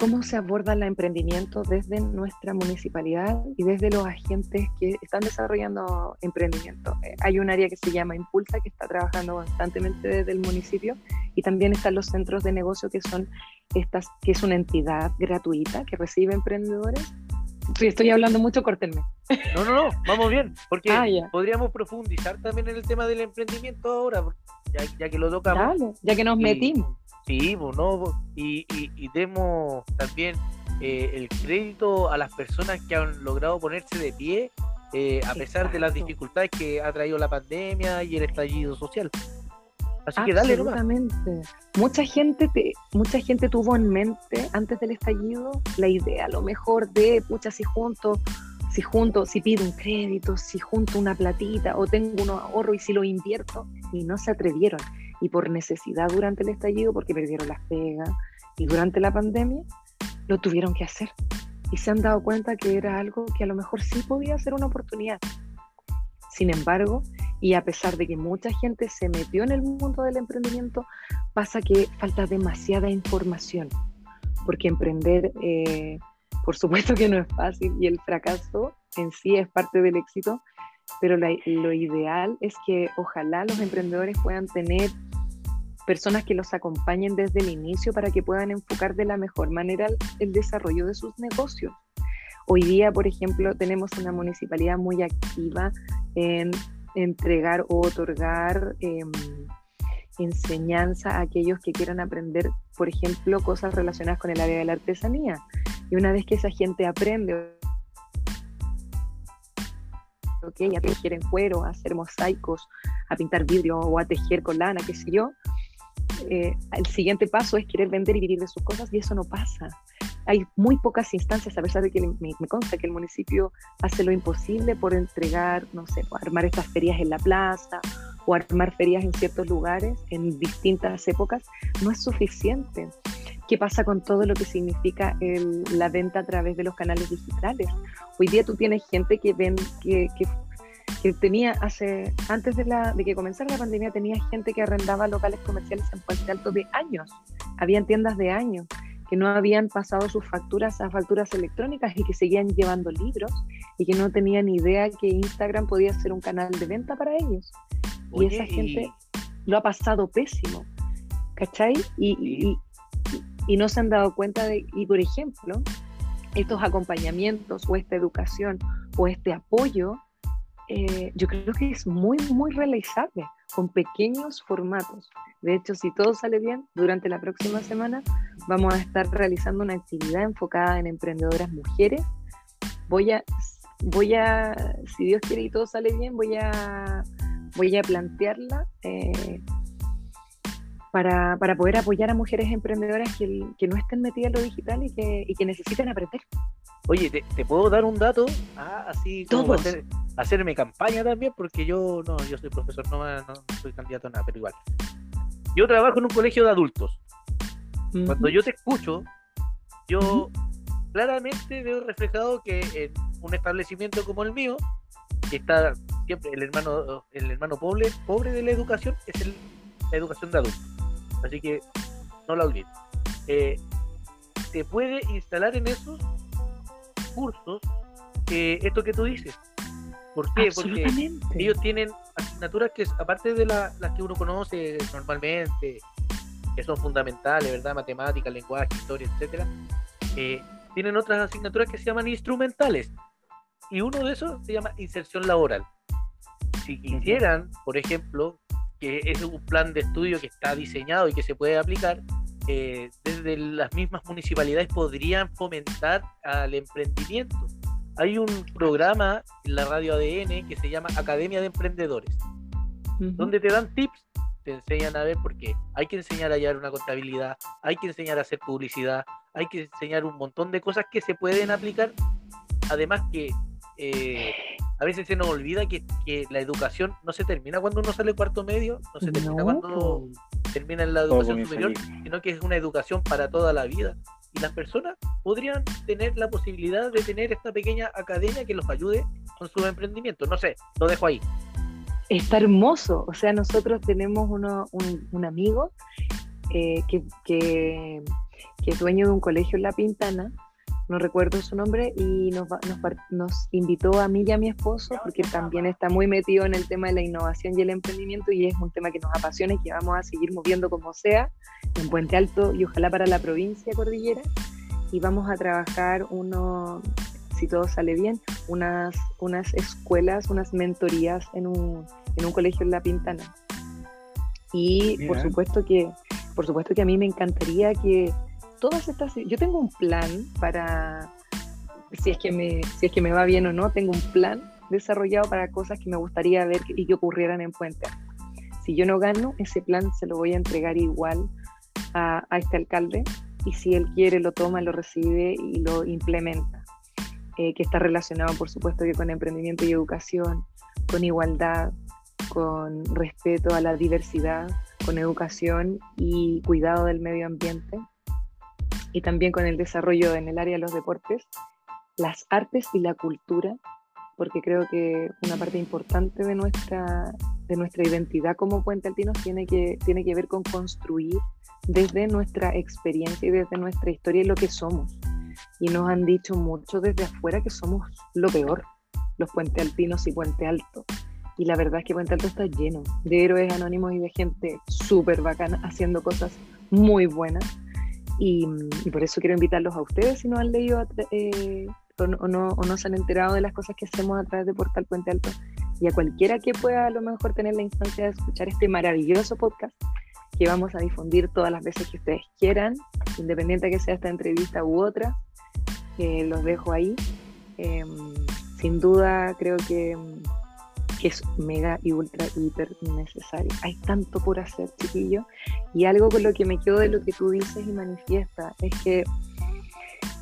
cómo se aborda el emprendimiento desde nuestra municipalidad y desde los agentes que están desarrollando emprendimiento. Eh, hay un área que se llama Impulsa, que está trabajando constantemente desde el municipio, y también están los centros de negocio, que son estas, que es una entidad gratuita que recibe emprendedores. Sí, estoy hablando mucho, córtenme. No, no, no, vamos bien, porque ah, podríamos profundizar también en el tema del emprendimiento ahora, ya, que lo tocamos. ya que nos metimos. Sí, bueno, y, y, demos también eh, el crédito a las personas que han logrado ponerse de pie eh, a pesar de las dificultades que ha traído la pandemia y el estallido social. Así Mucha gente, te, mucha gente tuvo en mente antes del estallido la idea, a lo mejor de, pucha, si junto, si junto, si pido un crédito, si junto una platita o tengo un ahorro y si lo invierto, y no se atrevieron y por necesidad durante el estallido, porque perdieron las pegas, y durante la pandemia, lo tuvieron que hacer. Y se han dado cuenta que era algo que a lo mejor sí podía ser una oportunidad. Sin embargo, y a pesar de que mucha gente se metió en el mundo del emprendimiento, pasa que falta demasiada información, porque emprender, eh, por supuesto que no es fácil y el fracaso en sí es parte del éxito, pero lo ideal es que ojalá los emprendedores puedan tener personas que los acompañen desde el inicio para que puedan enfocar de la mejor manera el desarrollo de sus negocios. Hoy día, por ejemplo, tenemos una municipalidad muy activa en entregar o otorgar em, enseñanza a aquellos que quieran aprender, por ejemplo, cosas relacionadas con el área de la artesanía. Y una vez que esa gente aprende, a tejer en cuero, a hacer mosaicos, a pintar vidrio o a tejer con lana, qué sé yo, eh, el siguiente paso es querer vender y vivir de sus cosas y eso no pasa. Hay muy pocas instancias, a pesar de que me, consta que el municipio hace lo imposible por entregar, no sé, armar estas ferias en la plaza o armar ferias en ciertos lugares en distintas épocas, no es suficiente. ¿Qué pasa con todo lo que significa la venta a través de los canales digitales? Hoy día tú tienes gente que ven que, tenía hace, antes de, la, de que comenzara la pandemia, tenía gente que arrendaba locales comerciales en Puente Alto de años. Habían tiendas de años que no habían pasado sus facturas a facturas electrónicas y que seguían llevando libros y que no tenían idea que Instagram podía ser un canal de venta para ellos. y esa gente lo ha pasado pésimo, ¿cachai? Y, y, y no se han dado cuenta de, y por ejemplo, estos acompañamientos o esta educación o este apoyo eh, yo creo que es muy, muy realizable con pequeños formatos. De hecho, si todo sale bien, durante la próxima semana vamos a estar realizando una actividad enfocada en emprendedoras mujeres. Voy a, voy a, si Dios quiere y todo sale bien, voy a, voy a plantearla eh, para, para, poder apoyar a mujeres emprendedoras que, que, no estén metidas en lo digital y que, y que necesiten aprender. Oye, ¿te, puedo dar un dato? Ah, así como hacer, hacerme campaña también, porque yo no, yo soy profesor, no, no, soy candidato a nada, pero igual. Yo trabajo en un colegio de adultos. Cuando yo te escucho, yo claramente veo reflejado que en un establecimiento como el mío, que está siempre el hermano, el hermano pobre, pobre de la educación, es el, la educación de adultos. Así que no la olvides. Eh, te puede instalar en esos cursos esto que tú dices. ¿Por qué? Porque ellos tienen asignaturas que, aparte de las que uno conoce normalmente, que son fundamentales, ¿verdad? Matemáticas, lenguaje, historia, etcétera, eh, tienen otras asignaturas que se llaman instrumentales. Y uno de esos se llama inserción laboral. Si quisieran, por ejemplo, que es un plan de estudio que está diseñado y que se puede aplicar, eh, desde las mismas municipalidades podrían fomentar al emprendimiento. Hay un programa en la radio ADN que se llama Academia de Emprendedores, donde te dan tips, te enseñan a ver, porque hay que enseñar a hallar una contabilidad, hay que enseñar a hacer publicidad, hay que enseñar un montón de cosas que se pueden aplicar. Además que eh, a veces se nos olvida que, la educación no se termina cuando uno sale cuarto medio, no se termina cuando termina en la educación superior, sino que es una educación para toda la vida. Y las personas podrían tener la posibilidad de tener esta pequeña academia que los ayude con su emprendimiento. No sé, lo dejo ahí. Está hermoso. O sea, nosotros tenemos uno, un, amigo eh, que, que, es dueño de un colegio en La Pintana no recuerdo su nombre, y nos, nos, invitó a mí y a mi esposo, porque también está muy metido en el tema de la innovación y el emprendimiento, y es un tema que nos apasiona y que vamos a seguir moviendo como sea, en Puente Alto y ojalá para la provincia Cordillera, y vamos a trabajar uno, si todo sale bien, unas, unas escuelas, unas mentorías en un, en un colegio en La Pintana. Y por supuesto que, por supuesto que a mí me encantaría que todas estas, yo tengo un plan para, si es que me, si es que me va bien o no, tengo un plan desarrollado para cosas que me gustaría ver y que ocurrieran en Puente Si yo no gano, ese plan se lo voy a entregar igual a, este alcalde y si él quiere lo toma, lo recibe y lo implementa, eh, que está relacionado por supuesto con emprendimiento y educación, con igualdad, con respeto a la diversidad, con educación y cuidado del medio ambiente y también con el desarrollo en el área de los deportes, las artes y la cultura, porque creo que una parte importante de nuestra, de nuestra identidad como Puente Altinos tiene que, tiene que ver con construir desde nuestra experiencia y desde nuestra historia lo que somos. Y nos han dicho mucho desde afuera que somos lo peor, los Puente Altinos y Puente Alto. Y la verdad es que Puente Alto está lleno de héroes anónimos y de gente súper bacana haciendo cosas muy buenas y, por eso quiero invitarlos a ustedes si no han leído eh, o, no, o, no, se han enterado de las cosas que hacemos a través de Portal Puente Alto y a cualquiera que pueda a lo mejor tener la instancia de escuchar este maravilloso podcast que vamos a difundir todas las veces que ustedes quieran, independiente que sea esta entrevista u otra, eh, los dejo ahí. Em, sin duda creo que que es mega y ultra hiper necesario. Hay tanto por hacer, chiquillo. Y algo con lo que me quedo de lo que tú dices y manifiesta es que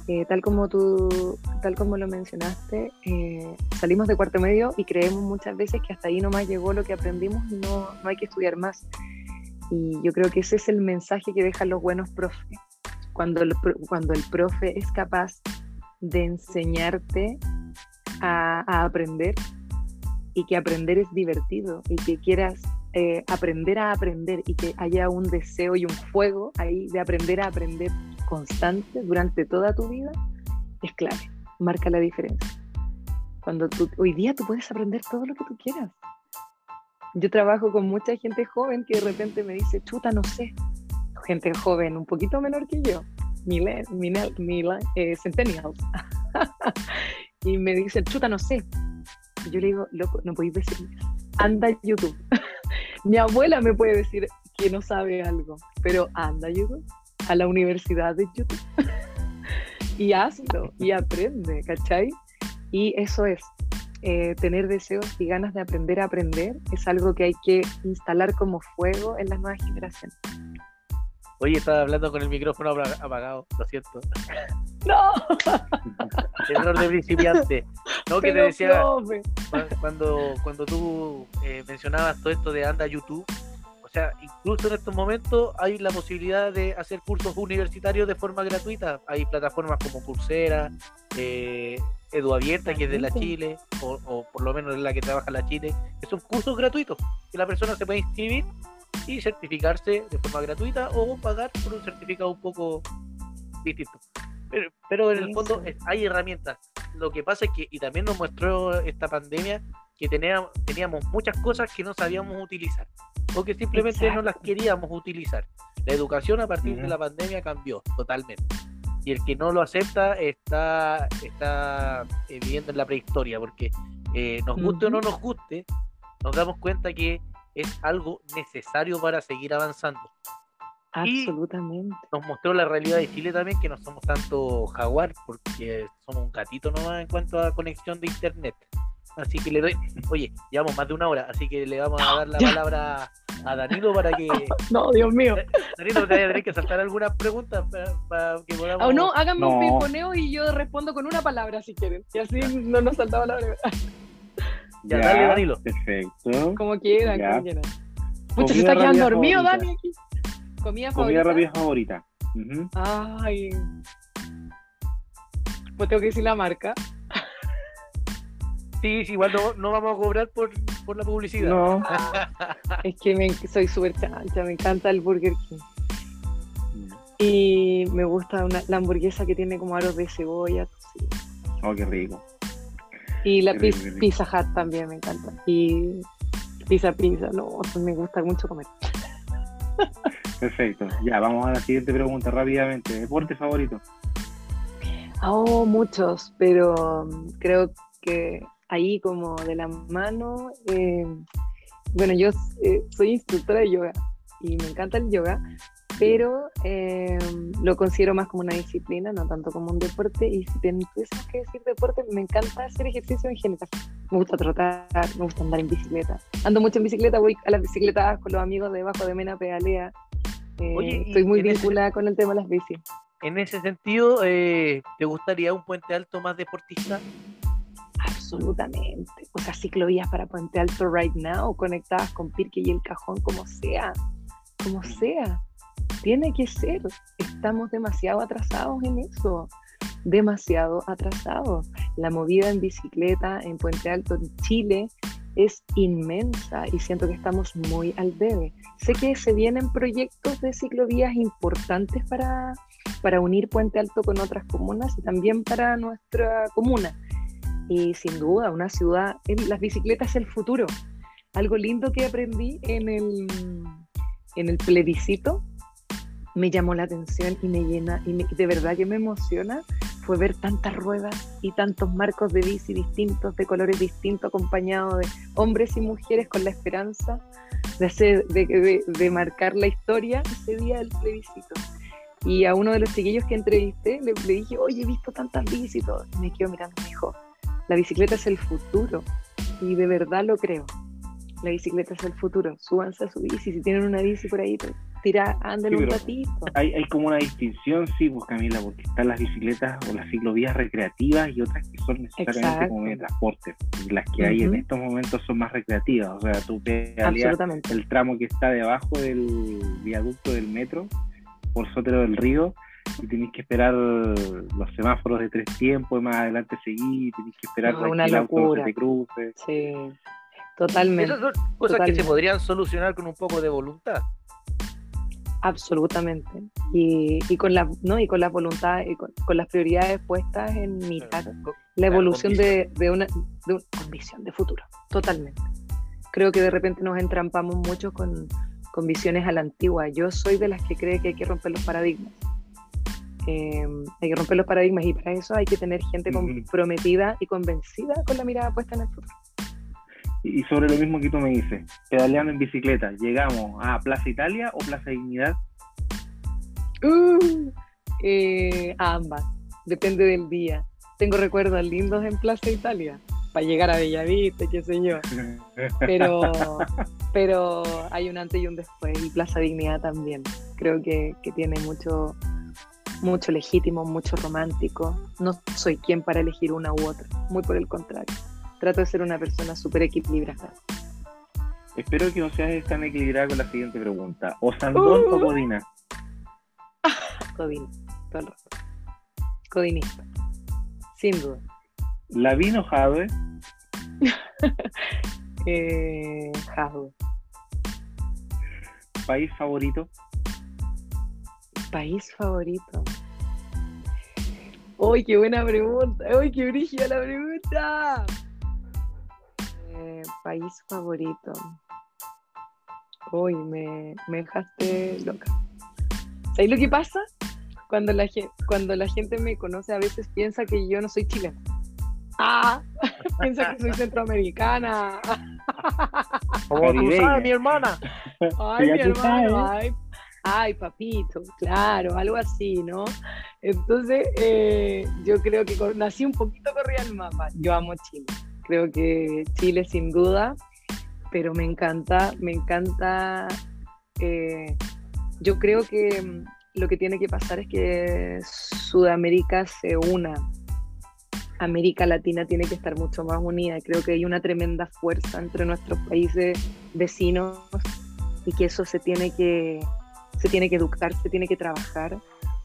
eh, tal como tú, tal como lo mencionaste, eh, salimos de cuarto medio y creemos muchas veces que hasta ahí nomás llegó lo que aprendimos y no, no hay que estudiar más. Y yo creo que ese es el mensaje que dejan los buenos profes. Cuando el, cuando el profe es capaz de enseñarte a, aprender, y que aprender es divertido y que quieras eh, aprender a aprender y que haya un deseo y un fuego ahí de aprender a aprender constante durante toda tu vida, es clave, marca la diferencia. Cuando hoy día tú puedes aprender todo lo que tú quieras. Yo trabajo con mucha gente joven que de repente me dice, chuta, no sé. Gente joven, un poquito menor que yo, mil, mil, eh, centennials. y me dice, chuta, no sé, yo le digo, loco, no podéis decir, anda YouTube. Mi abuela me puede decir que no sabe algo, pero anda YouTube, a la universidad de YouTube. y hazlo y aprende, ¿cachai? Y eso es, eh, tener deseos y ganas de aprender a aprender es algo que hay que instalar como fuego en las nuevas generaciones. Oye, estaba hablando con el micrófono apagado, lo siento. ¡No! Error de principiante. No, que te decía, cuando, cuando tú eh, mencionabas todo esto de anda YouTube, o sea, incluso en estos momentos hay la posibilidad de hacer cursos universitarios de forma gratuita. Hay plataformas como Coursera, eh, Edu Abierta, que es de la Chile, o, o, por lo menos es la que trabaja la Chile, que son cursos gratuitos, que la persona se puede inscribir y certificarse de forma gratuita o pagar por un certificado un poco distinto. Pero, en el fondo hay herramientas. Lo que pasa es que, y también nos mostró esta pandemia, que teníamos, teníamos muchas cosas que no sabíamos utilizar o que simplemente no las queríamos utilizar. La educación a partir de la pandemia cambió totalmente. Y el que no lo acepta está, está eh, viviendo en la prehistoria, porque eh, nos guste o no nos guste, nos damos cuenta que es algo necesario para seguir avanzando. Absolutamente. Nos mostró la realidad de Chile también, que no somos tanto jaguar, porque somos un gatito nomás en cuanto a conexión de internet. Así que le doy, oye, llevamos más de una hora, así que le vamos a dar la palabra a Danilo para que. No, Dios mío. Danilo, te voy a tener que saltar algunas preguntas para, que podamos. Oh, no, háganme un pimponeo y yo respondo con una palabra si quieren. Y así no nos saltaba la palabra. Ya, dale, Danilo. Perfecto. Como quieran, como quieran. Muchos se está quedando dormido, Dani, aquí. Comida favorita. Comida rápida favorita. Ay. Pues tengo que decir la marca. Sí, sí, igual no, vamos a cobrar por, la publicidad. No. es que soy súper chancha, me encanta el Burger King. Mm. Y me gusta una, la hamburguesa que tiene como aros de cebolla. Oh, qué rico. Y la pizza, Hut también me encanta. Y pizza pizza, no, me gusta mucho comer. Perfecto. Ya, vamos a la siguiente pregunta rápidamente. ¿Deporte favorito? Oh, muchos, pero creo que ahí como de la mano, eh, bueno, yo eh, soy instructora de yoga y me encanta el yoga, pero eh, lo considero más como una disciplina, no tanto como un deporte. Y si tengo que decir deporte, me encanta hacer ejercicio en general. Me gusta trotar, me gusta andar en bicicleta. Ando mucho en bicicleta, voy a las bicicletas con los amigos debajo de Mena Pedalea. Eh, estoy muy vinculada con el tema de las bicis. En ese sentido, eh, ¿te gustaría un puente alto más deportista? Absolutamente. O sea, ciclovías para Puente Alto right now, conectadas con Pirque y el Cajón, como sea. Como sea tiene que ser. Estamos demasiado atrasados en eso. Demasiado atrasados. La movida en bicicleta en Puente Alto, en Chile, es inmensa y siento que estamos muy al debe. Sé que se vienen proyectos de ciclovías importantes para, para unir Puente Alto con otras comunas y también para nuestra comuna. Y sin duda, una ciudad, las bicicletas es el futuro. Algo lindo que aprendí en el, en el plebiscito me llamó la atención y me llena, y, de verdad que me emociona, fue ver tantas ruedas y tantos marcos de bici distintos, de colores distintos, acompañados de hombres y mujeres con la esperanza de, hacer, de, de, marcar la historia ese día del plebiscito. Y a uno de los chiquillos que entrevisté le, dije, oye, he visto tantas bicis y me quedo mirando y me dijo, la bicicleta es el futuro. Y de verdad lo creo. La bicicleta es el futuro. Súbanse a su bici. Si tienen una bici por ahí, pues, tira, anden un ratito. Hay, hay como una distinción, sí, pues Camila, porque están las bicicletas o las ciclovías recreativas y otras que son necesariamente como de transporte. Las que hay en estos momentos son más recreativas, o sea, tú pedaleas el tramo que está debajo del viaducto del metro por Sotero del Río y tenés que esperar los semáforos de tres tiempos, más adelante seguir, tenés que esperar no, una locura. que te cruce. Sí, totalmente. Esas son cosas que se podrían solucionar con un poco de voluntad. Absolutamente. Y, y, con la, ¿no? y con la voluntad y con, las prioridades puestas en mirar la evolución de, de, una, de una visión de futuro. Totalmente. Creo que de repente nos entrampamos mucho con, con visiones a la antigua. Yo soy de las que cree que hay que romper los paradigmas. Em, hay que romper los paradigmas y para eso hay que tener gente comprometida y convencida con la mirada puesta en el futuro. Y sobre lo mismo que tú me dices, pedaleando en bicicleta, ¿llegamos a Plaza Italia o Plaza Dignidad? Uh, eh, ambas, depende del día. Tengo recuerdos lindos en Plaza Italia, para llegar a Bellavista, qué sé yo. Pero, pero hay un antes y un después, y Plaza Dignidad también. Creo que, que tiene mucho, mucho legítimo, mucho romántico. No soy quien para elegir una u otra, muy por el contrario trato de ser una persona súper equilibrada. Espero que no seas tan equilibrada con la siguiente pregunta. ¿O Sandón o uh. Codina? Codina, todo el rato. Codinista, sin duda. ¿Lavino o Jadwe? eh, ¿País favorito? País favorito. ¡Uy, qué buena pregunta! ¡Uy, qué brígida la pregunta! País favorito. Uy, me, me dejaste loca. ¿Sabes lo que pasa? Cuando la, cuando la gente me conoce, a veces piensa que yo no soy chilena. Ah, piensa que soy centroamericana. Como tú Caribeña. sabes, mi hermana. Ay, mi sabes. ay, ay, papito, claro, algo así, ¿no? Entonces, eh, yo creo que con- nací un poquito corrida el mapa. Yo amo Chile. Creo que Chile sin duda, pero me encanta, me encanta. eh, yo creo que mm, lo que tiene que pasar es que Sudamérica se una. América Latina tiene que estar mucho más unida. Creo que hay una tremenda fuerza entre nuestros países vecinos y que eso se tiene que, se tiene que educar, se tiene que trabajar.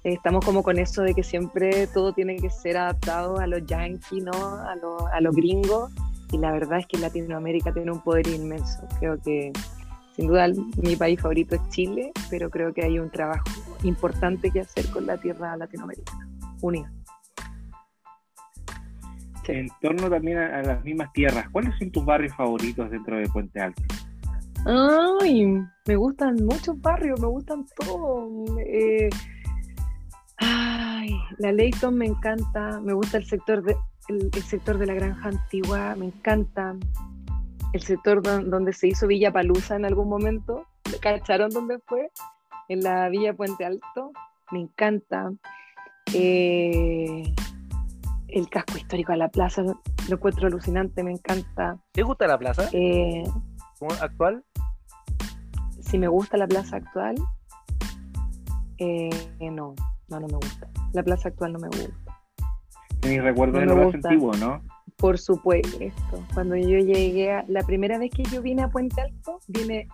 Estamos como con eso de que siempre todo tiene que ser adaptado a los yankees, ¿no? a los a gringos. Y la verdad es que Latinoamérica tiene un poder inmenso. Creo que sin duda mi país favorito es Chile, pero creo que hay un trabajo importante que hacer con la tierra latinoamericana, unida. Sí. En torno también a, a las mismas tierras, ¿cuáles son tus barrios favoritos dentro de Puente Alto? Ay, me gustan muchos barrios, me gustan todos. Eh, ay, la Leyton me encanta, me gusta el sector de el, el sector de la Granja Antigua, me encanta. El sector don- donde se hizo Villa Palusa en algún momento, ¿cacharon dónde fue? En la Villa Puente Alto, me encanta. Eh, el casco histórico de la plaza, lo encuentro alucinante, me encanta. ¿Te gusta la plaza Eh, ¿Cómo- actual? si me gusta la plaza actual, eh, no, no, no me gusta. La plaza actual no me gusta. No del me brazo gusta. antiguo, ¿no? Por supuesto, cuando yo llegué, a- la primera vez que yo vine a Puente Alto, vine,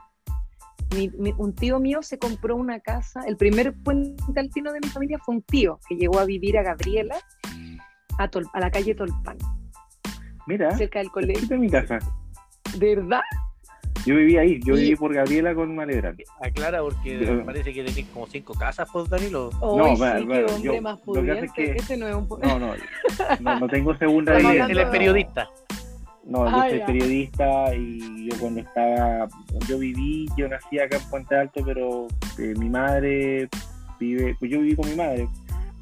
mi- mi- un tío mío se compró una casa, el primer puente altino de mi familia fue un tío que llegó a vivir a Gabriela, a, Tol- a la calle Tolpan, Mira, cerca del colegio. de mi casa. ¿De verdad? Yo viví ahí, yo Y- viví por Gabriela con Malebrán. Aclara porque Yo- parece que tenés como cinco casas, pues, Danilo. Hoy va- sí, bueno, qué hombre yo- más lo que pasa es pudiente. que- Ese no es un... No, no, no, no tengo segunda vivienda. él es periodista. No, yo Ah, soy ya. periodista y yo cuando estaba, yo viví, yo nací acá en Puente Alto, pero eh, mi madre vive, pues yo viví con mi madre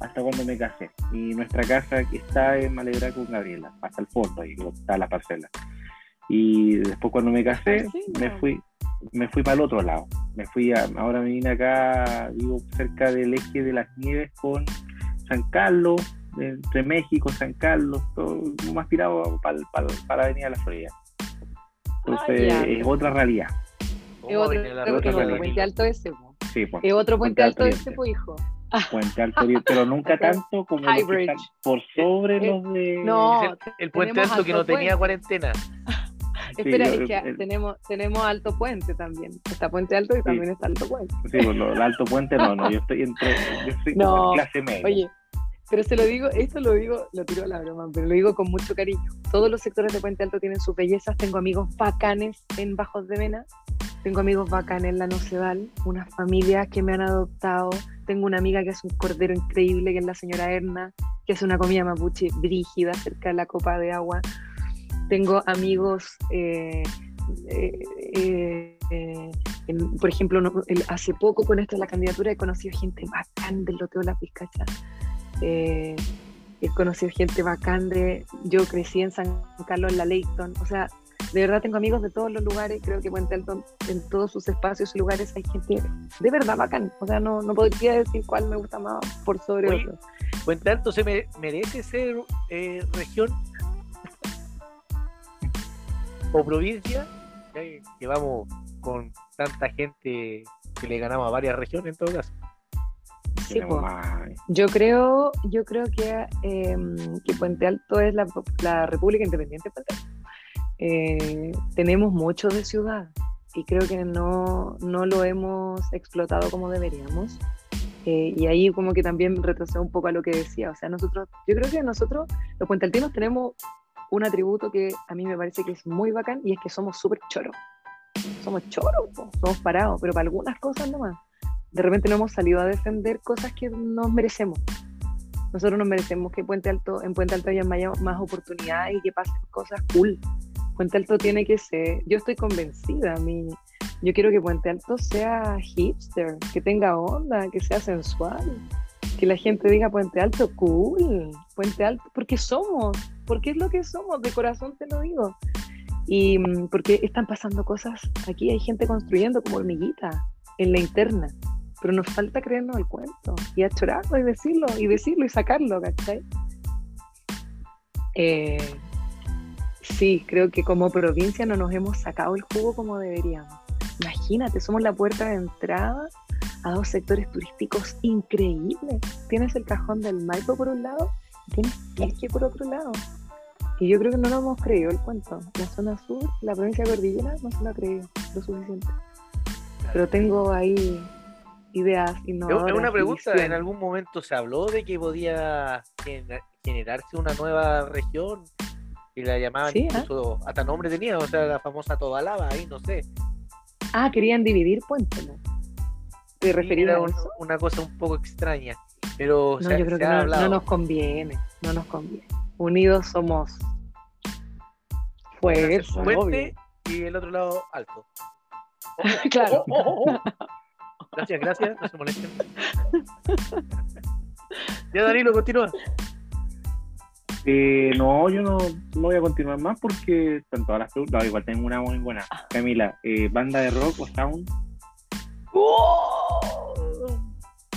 hasta cuando me casé. Y nuestra casa está en Malebrán con Gabriela, hasta el fondo, ahí está la parcela. Y después cuando me casé, Parcela. me fui, me fui para el otro lado. Me fui a, ahora me vine acá, vivo cerca del eje de las nieves con San Carlos, entre México, San Carlos, todo más tirado para, la Avenida La Florida. Entonces Ah, es otra realidad. ¿Cómo Es otro, viene la es otra otro realidad. puente alto ese. Sí, pues, Es otro puente alto Oriente. ese, hijo. Puente Alto Oriente, pero nunca tanto como los que están por sobre Eh, los de... no, el, el puente alto que no tenía cuarentena. Sí, Espera, yo- es que el- tenemos, tenemos alto puente también. Está puente alto y también está alto puente. Sí, pues, lo- el alto puente no, no, yo estoy entre, yo soy No, clase media. Oye, pero se lo digo, esto lo digo, lo tiro a la broma, pero lo digo con mucho cariño. Todos los sectores de Puente Alto tienen sus bellezas. Tengo amigos bacanes en Bajos de Mena. Tengo amigos bacanes en la Nocedal, unas familias que me han adoptado. Tengo una amiga que es un cordero increíble, que es la señora Erna, que hace una comida mapuche brígida cerca de la copa de agua. Tengo amigos, eh, eh, eh, en- por ejemplo, no- el- hace poco con esto de la candidatura he conocido gente bacán del loteo La Pizcacha. Eh, he conocido gente bacán de... Yo crecí en San Carlos, en la Leyton. O sea, de verdad tengo amigos de todos los lugares. Creo que Puente Alto, en todos sus espacios y lugares, hay gente de verdad bacán. O sea, no, no podría decir cuál me gusta más por sobre Oye, otro. Puente Alto se me- merece ser eh, región o provincia. Ya que Llevamos con tanta gente que le ganamos a varias regiones en todo caso. Sí, más- Yo creo, yo creo que, eh, que Puente Alto es la, la República Independiente de Puente Alto. Eh, tenemos mucho de ciudad y creo que no, no lo hemos explotado como deberíamos. Eh, y ahí como que también retrocede un poco a lo que decía. O sea, nosotros, yo creo que nosotros, los puentealtinos, tenemos un atributo que a mí me parece que es muy bacán y es que somos súper choros. Somos choros, po, somos parados, pero para algunas cosas nomás de repente no hemos salido a defender cosas que nos merecemos. Nosotros nos merecemos que Puente Alto, en Puente Alto haya más, oportunidades y que pasen cosas cool. Puente Alto tiene que ser, yo estoy convencida, mi, yo quiero que Puente Alto sea hipster, que tenga onda, que sea sensual. que la gente diga Puente Alto, cool, Puente Alto, porque somos, porque es lo que somos, de corazón te lo digo. Y mm, porque están pasando cosas aquí, hay gente construyendo como hormiguita en la interna, pero nos falta creernos el cuento y achorarlo y decirlo, y decirlo y sacarlo, ¿cachai? Eh, sí, creo que como provincia no nos hemos sacado el jugo como deberíamos. Imagínate, somos la puerta de entrada a dos sectores turísticos increíbles. Tienes el cajón del Maipo por un lado y tienes Pirque por otro lado. Y yo creo que no nos hemos creído el cuento. La zona sur, la provincia de Cordillera, no se lo ha creído lo suficiente. Pero tengo ahí ideas innovadoras. Es una pregunta, ¿en algún momento se habló de que podía generarse una nueva región? Y la llamaban ¿Sí, ¿ah? incluso, hasta nombre tenía, o sea, la famosa Tobalaba, ahí no sé. Ah, querían dividir Puente, ¿no? ¿Te referías a Una cosa un poco extraña, pero no, yo creo que no, nos conviene, no nos conviene. Unidos somos fuerza, Puente y el otro lado alto. claro. Oh, oh, oh, gracias, gracias, no se molesten. ya Danilo, continúa. Eh, no, yo no, no, voy a continuar más porque están todas las preguntas. igual tengo una muy buena. Camila, eh, ¿banda de rock o sound?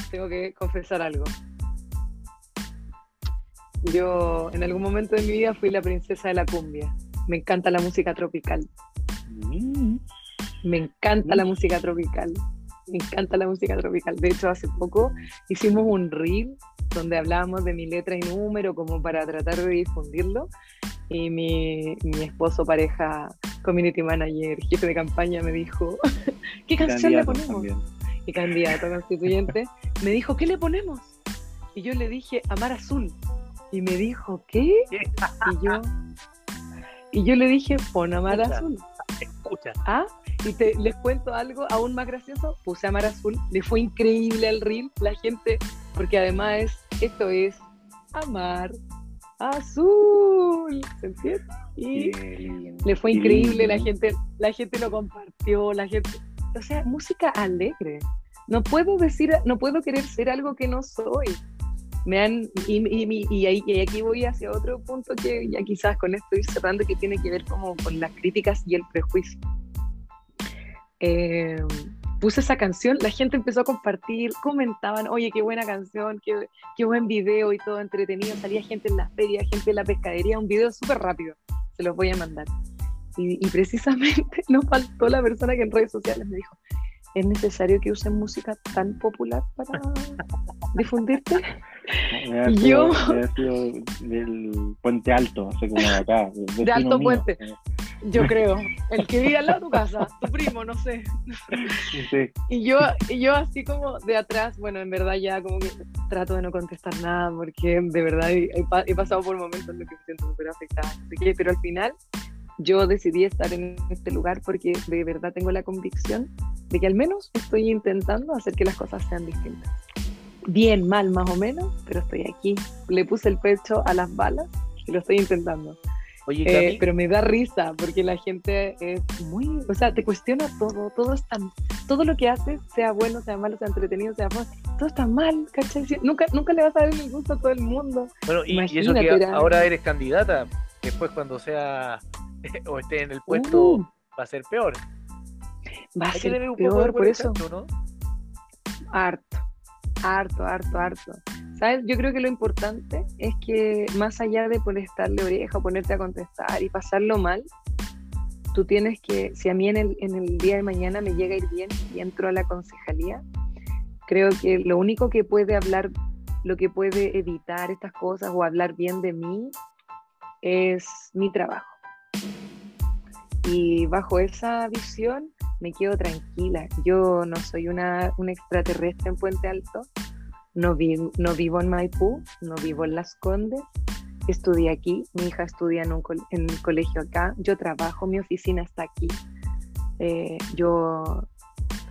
Tengo que confesar algo. Yo en algún momento de mi vida fui la princesa de la cumbia. Me encanta la música tropical. Mm. Me encanta la música tropical. Me encanta la música tropical. De hecho, hace poco hicimos un reel donde hablábamos de mi letra y número como para tratar de difundirlo. Y mi, mi esposo, pareja, community manager, jefe de campaña, me dijo, ¿qué canción le ponemos? Y candidato constituyente, me dijo, ¿qué le ponemos? Y yo le dije, Amar Azul. Y me dijo, ¿qué? Y yo, y yo le dije, pon Amar Azul. Escucha. ¿Ah? Y te, les cuento algo aún más gracioso, puse Amar Azul, le fue increíble al reel, la gente, porque además esto es Amar Azul, ¿se entiende? Y le fue increíble, la gente, la gente lo compartió, la gente, o sea, música alegre. No puedo decir, no puedo querer ser algo que no soy. Me han, y, y, y, y, aquí voy hacia otro punto que ya quizás con esto ir cerrando, que tiene que ver como con las críticas y el prejuicio. Eh, puse esa canción, la gente empezó a compartir, comentaban, oye, qué buena canción, qué, qué buen video y todo entretenido. Salía gente en la feria, gente en la pescadería, un video súper rápido se los voy a mandar. Y, precisamente nos faltó la persona que en redes sociales me dijo, ¿es necesario que usen música tan popular para difundirte? Yo... del Puente Alto, así como de acá. De Alto Puente. Yo creo. El que vive al lado de tu casa, tu primo, no sé. Y, yo, y yo así como de atrás, bueno, en verdad ya como que trato de no contestar nada porque de verdad he, pasado por momentos en los que me siento súper afectada. pero al final yo decidí estar en este lugar porque de verdad tengo la convicción de que al menos estoy intentando hacer que las cosas sean distintas. Bien, mal, más o menos, pero estoy aquí. Le puse el pecho a las balas y lo estoy intentando. Eh, pero me da risa porque la gente es muy, o sea, te cuestiona todo, todo está, todo lo que haces, sea bueno, sea malo, sea entretenido, sea bueno, todo está mal, ¿cachai? Nunca, nunca le vas a dar el gusto a todo el mundo. Bueno, y, eso que ahora eres candidata, después cuando sea o esté en el puesto uh. va a ser peor. Va a ser peor, por eso. ¿no? Harto, harto, harto, harto. Yo creo que lo importante es que más allá de estarle oreja ponerte a contestar y pasarlo mal, tú tienes que, si a mí en el, en el día de mañana me llega a ir bien y entro a la concejalía, creo que lo único que puede hablar, lo que puede evitar estas cosas o hablar bien de mí es mi trabajo. Y bajo esa visión me quedo tranquila. Yo no soy una, un extraterrestre en Puente Alto, no, no vivo en Maipú, no vivo en Las Condes, estudié aquí, mi hija estudia en un, en colegio acá, yo trabajo, mi oficina está aquí. Eh, yo,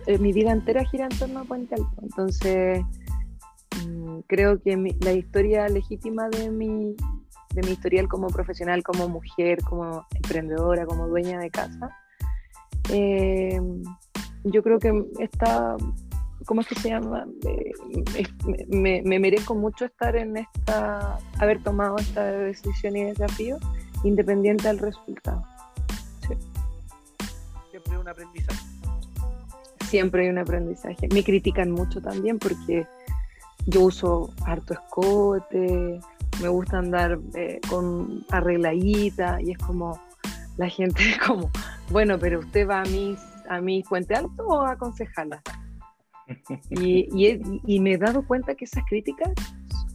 eh, mi vida entera gira en torno a Puente Alto, entonces mm, creo que la historia legítima de mi, de mi historial como profesional, como mujer, como emprendedora, como dueña de casa, eh, yo creo que está ¿cómo es que se llama? me, me, merezco mucho estar en esta, haber tomado esta decisión y desafío, independiente del resultado. Siempre hay un aprendizaje. Siempre hay un aprendizaje. Me critican mucho también porque yo uso harto escote, me gusta andar eh, con arregladita y es como la gente como, bueno, pero usted va a mis a mi Puente Alto o a concejala. Y, y, me he dado cuenta que esas críticas,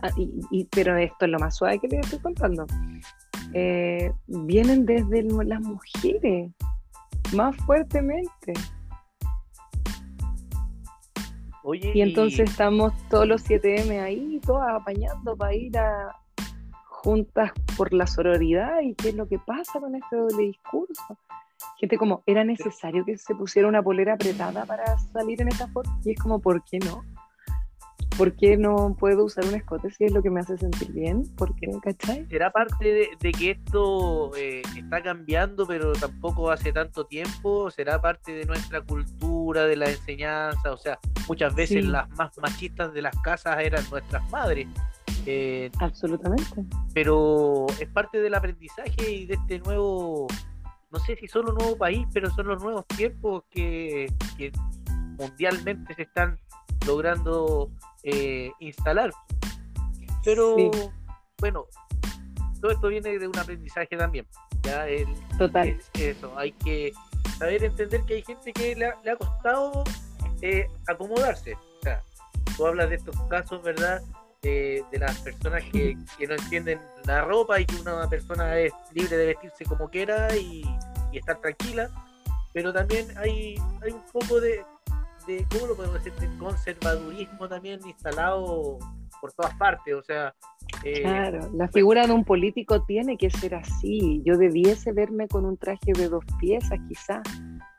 ah, y, pero esto es lo más suave que les estoy contando, eh, vienen desde las mujeres, más fuertemente. y entonces estamos todos los 7M ahí, todos apañando para ir a juntas por la sororidad y qué es lo que pasa con este doble discurso. Gente como, ¿era necesario que se pusiera una polera apretada para salir en esta foto? Y es como, ¿por qué no? ¿Por qué no puedo usar un escote si es lo que me hace sentir bien? ¿Por qué, cachai? ¿Será parte de, que esto eh, está cambiando, pero tampoco hace tanto tiempo? ¿Será parte de nuestra cultura, de la enseñanza? O sea, muchas veces las más machistas de las casas eran nuestras madres. Eh, Absolutamente. Pero es parte del aprendizaje y de este nuevo no sé si son un nuevo país, pero son los nuevos tiempos que, mundialmente se están logrando eh, instalar. Pero bueno, todo esto viene de un aprendizaje también. ¿ya? El, Total. eso, hay que saber entender que hay gente que le ha, costado eh, acomodarse. O sea, tú hablas de estos casos, ¿verdad? De, las personas que, no entienden la ropa y que una persona es libre de vestirse como quiera y, estar tranquila, pero también hay, hay un poco de, de, ¿cómo lo podemos decir?, de conservadurismo también instalado por todas partes, o sea... Eh, claro, la figura de un político tiene que ser así, yo debiese verme con un traje de dos piezas quizás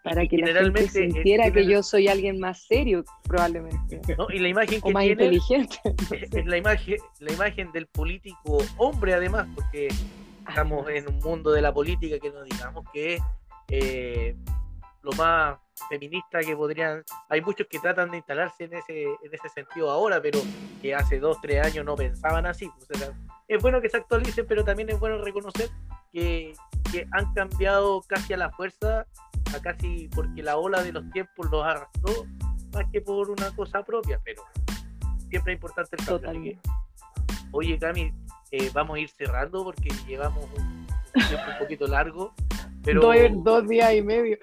para que la gente sintiera que yo soy alguien más serio, probablemente. Y la imagen o más inteligente. Es la imagen, la imagen del político hombre, además, porque estamos en un mundo de la política que no digamos que es eh, lo más feminista que podrían. Hay muchos que tratan de instalarse en ese, en ese sentido ahora, pero que hace dos, tres años no pensaban así. es bueno que se actualicen, pero también es bueno reconocer que, que han cambiado casi a la fuerza casi porque la ola de los tiempos los arrastró más que por una cosa propia, pero siempre es importante el cambio. oye, Cami, eh, vamos a ir cerrando porque llevamos un, tiempo un poquito largo. Pero... Dos, días y medio.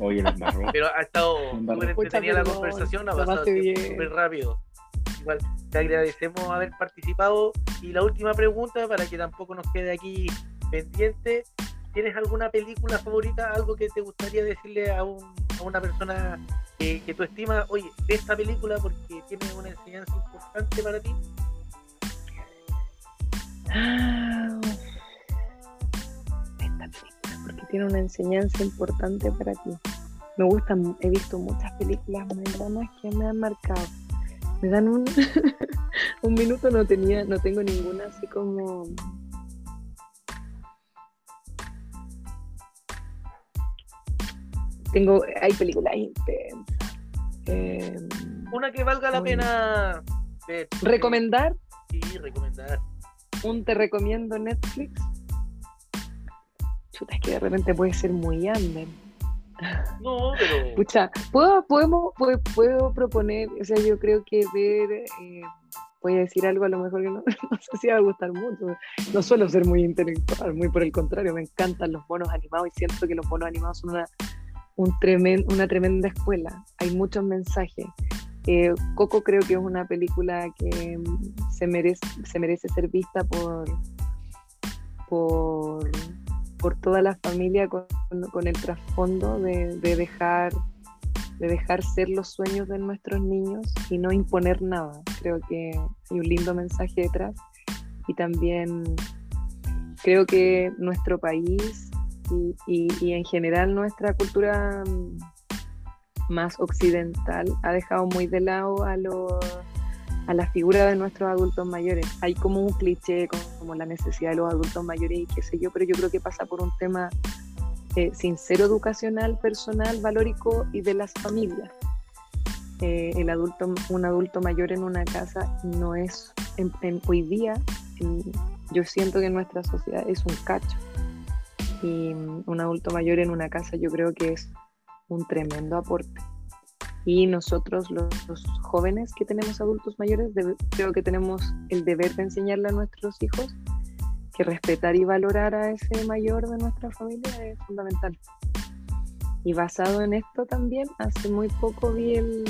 Oye, Pero ha estado súper entretenida la conversación, ha pasado súper rápido. Igual te agradecemos haber participado. Y la última pregunta, para que tampoco nos quede aquí pendiente, ¿Tienes alguna película favorita, algo que te gustaría decirle a, un, a una persona que, tú estimas, oye, ve esta película porque tiene una enseñanza importante para ti? Ah, esta película porque tiene una enseñanza importante para ti. Me gustan, he visto muchas películas muy que me han marcado. Me dan un, un minuto, no tenía, no tengo ninguna así como tengo, hay películas intensas. Em, una que valga la pena recomendar. Sí, recomendar. Un te recomiendo Netflix. Chuta, es que de repente puede ser muy under. No, pero. Pucha, ¿puedo, podemos, puedo, proponer, o sea, yo creo que ver. Eh, voy a decir algo a lo mejor que no, no, sé si va a gustar mucho. No suelo ser muy intelectual, muy por el contrario, me encantan los monos animados y siento que los monos animados son una un una tremenda escuela. Hay muchos mensajes. Eh, Coco creo que es una película que mm, se merece, se merece ser vista por, por, por toda la familia con, el trasfondo de, dejar, de dejar ser los sueños de nuestros niños y no imponer nada. Creo que hay un lindo mensaje detrás y también creo que nuestro país y, en general nuestra cultura mm, más occidental ha dejado muy de lado a, a la figura de nuestros adultos mayores. Hay como un cliché como, la necesidad de los adultos mayores y qué sé yo, pero yo creo que pasa por un tema eh, sincero educacional, personal, valórico y de las familias. eh, el adulto, un adulto mayor en una casa no es, en, hoy día, yo siento que en nuestra sociedad es un cacho. Y un adulto mayor en una casa yo creo que es un tremendo aporte. Y nosotros, los, jóvenes que tenemos adultos mayores, creo que tenemos el deber de enseñarle a nuestros hijos que respetar y valorar a ese mayor de nuestra familia es fundamental. Y basado en esto también, hace muy poco vi el,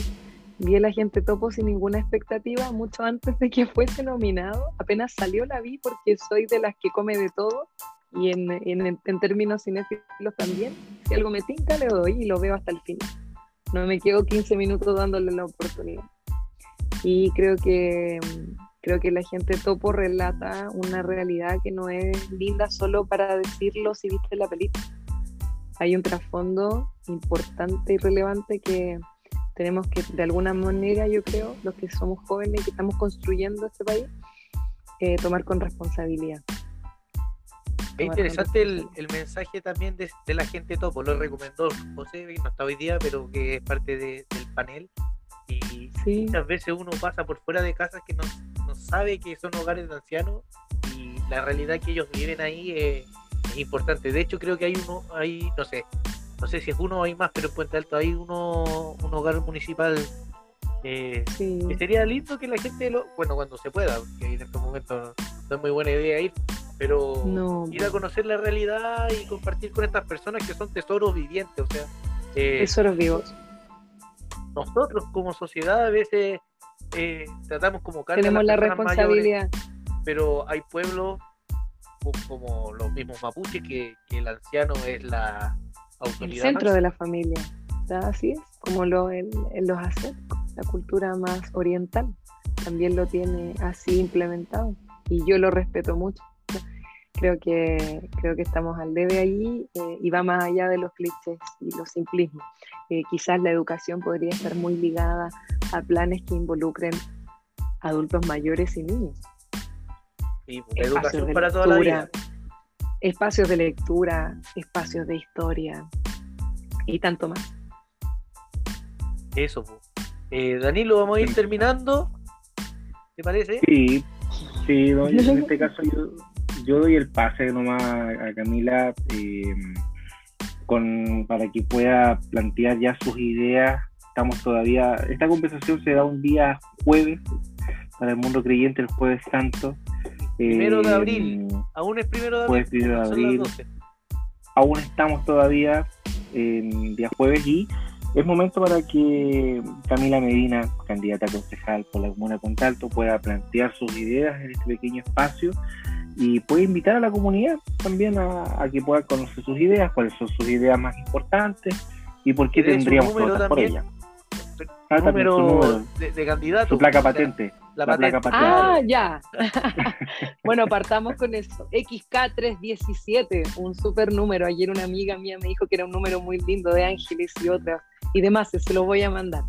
vi el agente topo sin ninguna expectativa, mucho antes de que fuese nominado. Apenas salió la vi porque soy de las que come de todo y en, en, en términos cinéfilos también. Si algo me tinca, le doy y lo veo hasta el final. No me quedo 15 minutos dándole la oportunidad. Y creo que, creo que la gente topo relata una realidad que no es linda solo para decirlo si viste la película hay un trasfondo importante y relevante que tenemos que, de alguna manera, yo creo, los que somos jóvenes que estamos construyendo este país, eh, tomar con responsabilidad. Es interesante el, mensaje también de, la gente topo, lo recomendó José, no está hoy día, pero que es parte del panel. Y muchas veces uno pasa por fuera de casas que no, no, sabe que son hogares de ancianos y la realidad que ellos viven ahí es es importante. De hecho, creo que hay uno, hay, no sé, no sé si es uno o hay más, pero en Puente Alto hay uno, un hogar municipal. Eh, que sería lindo que la gente lo, bueno, cuando se pueda, porque en estos momentos no es muy buena idea ir, pero ir a conocer la realidad y compartir con estas personas que son tesoros vivientes, o sea, eh, tesoros vivos. Nosotros como sociedad a veces eh, tratamos como tenemos la responsabilidad, pero hay pueblos como los mismos mapuches, que, el anciano es la autoridad. El centro de la familia, así es, como lo, en, los asiáticos, la cultura más oriental, también lo tiene así implementado y yo lo respeto mucho. Creo que, creo que estamos al debe allí eh, y va más allá de los clichés y los simplismos. Eh, quizás la educación podría estar muy ligada a planes que involucren adultos mayores y niños educación para toda la vida. Espacios de lectura, espacios de historia y tanto más. Eso, eh, Danilo, vamos a ir terminando. ¿Te parece? Sí, sí, en este caso yo, doy el pase nomás a Camila eh, con, para que pueda plantear ya sus ideas. Estamos todavía, esta conversación se da un día jueves para el mundo creyente, el jueves santo. Primero de abril. Eh, aún es primero de abril. primero de abril. Aún estamos todavía en día jueves y es momento para que Camila Medina, candidata a concejal por la Comuna Contalto, pueda plantear sus ideas en este pequeño espacio y puede invitar a la comunidad también a, que pueda conocer sus ideas, cuáles son sus ideas más importantes y por qué tendríamos que votar por ella. número, de, candidato. Su placa patente. Ah, ya. bueno, partamos con eso. XK317, un super número. Ayer una amiga mía me dijo que era un número muy lindo de ángeles y otras y demás. Se lo voy a mandar.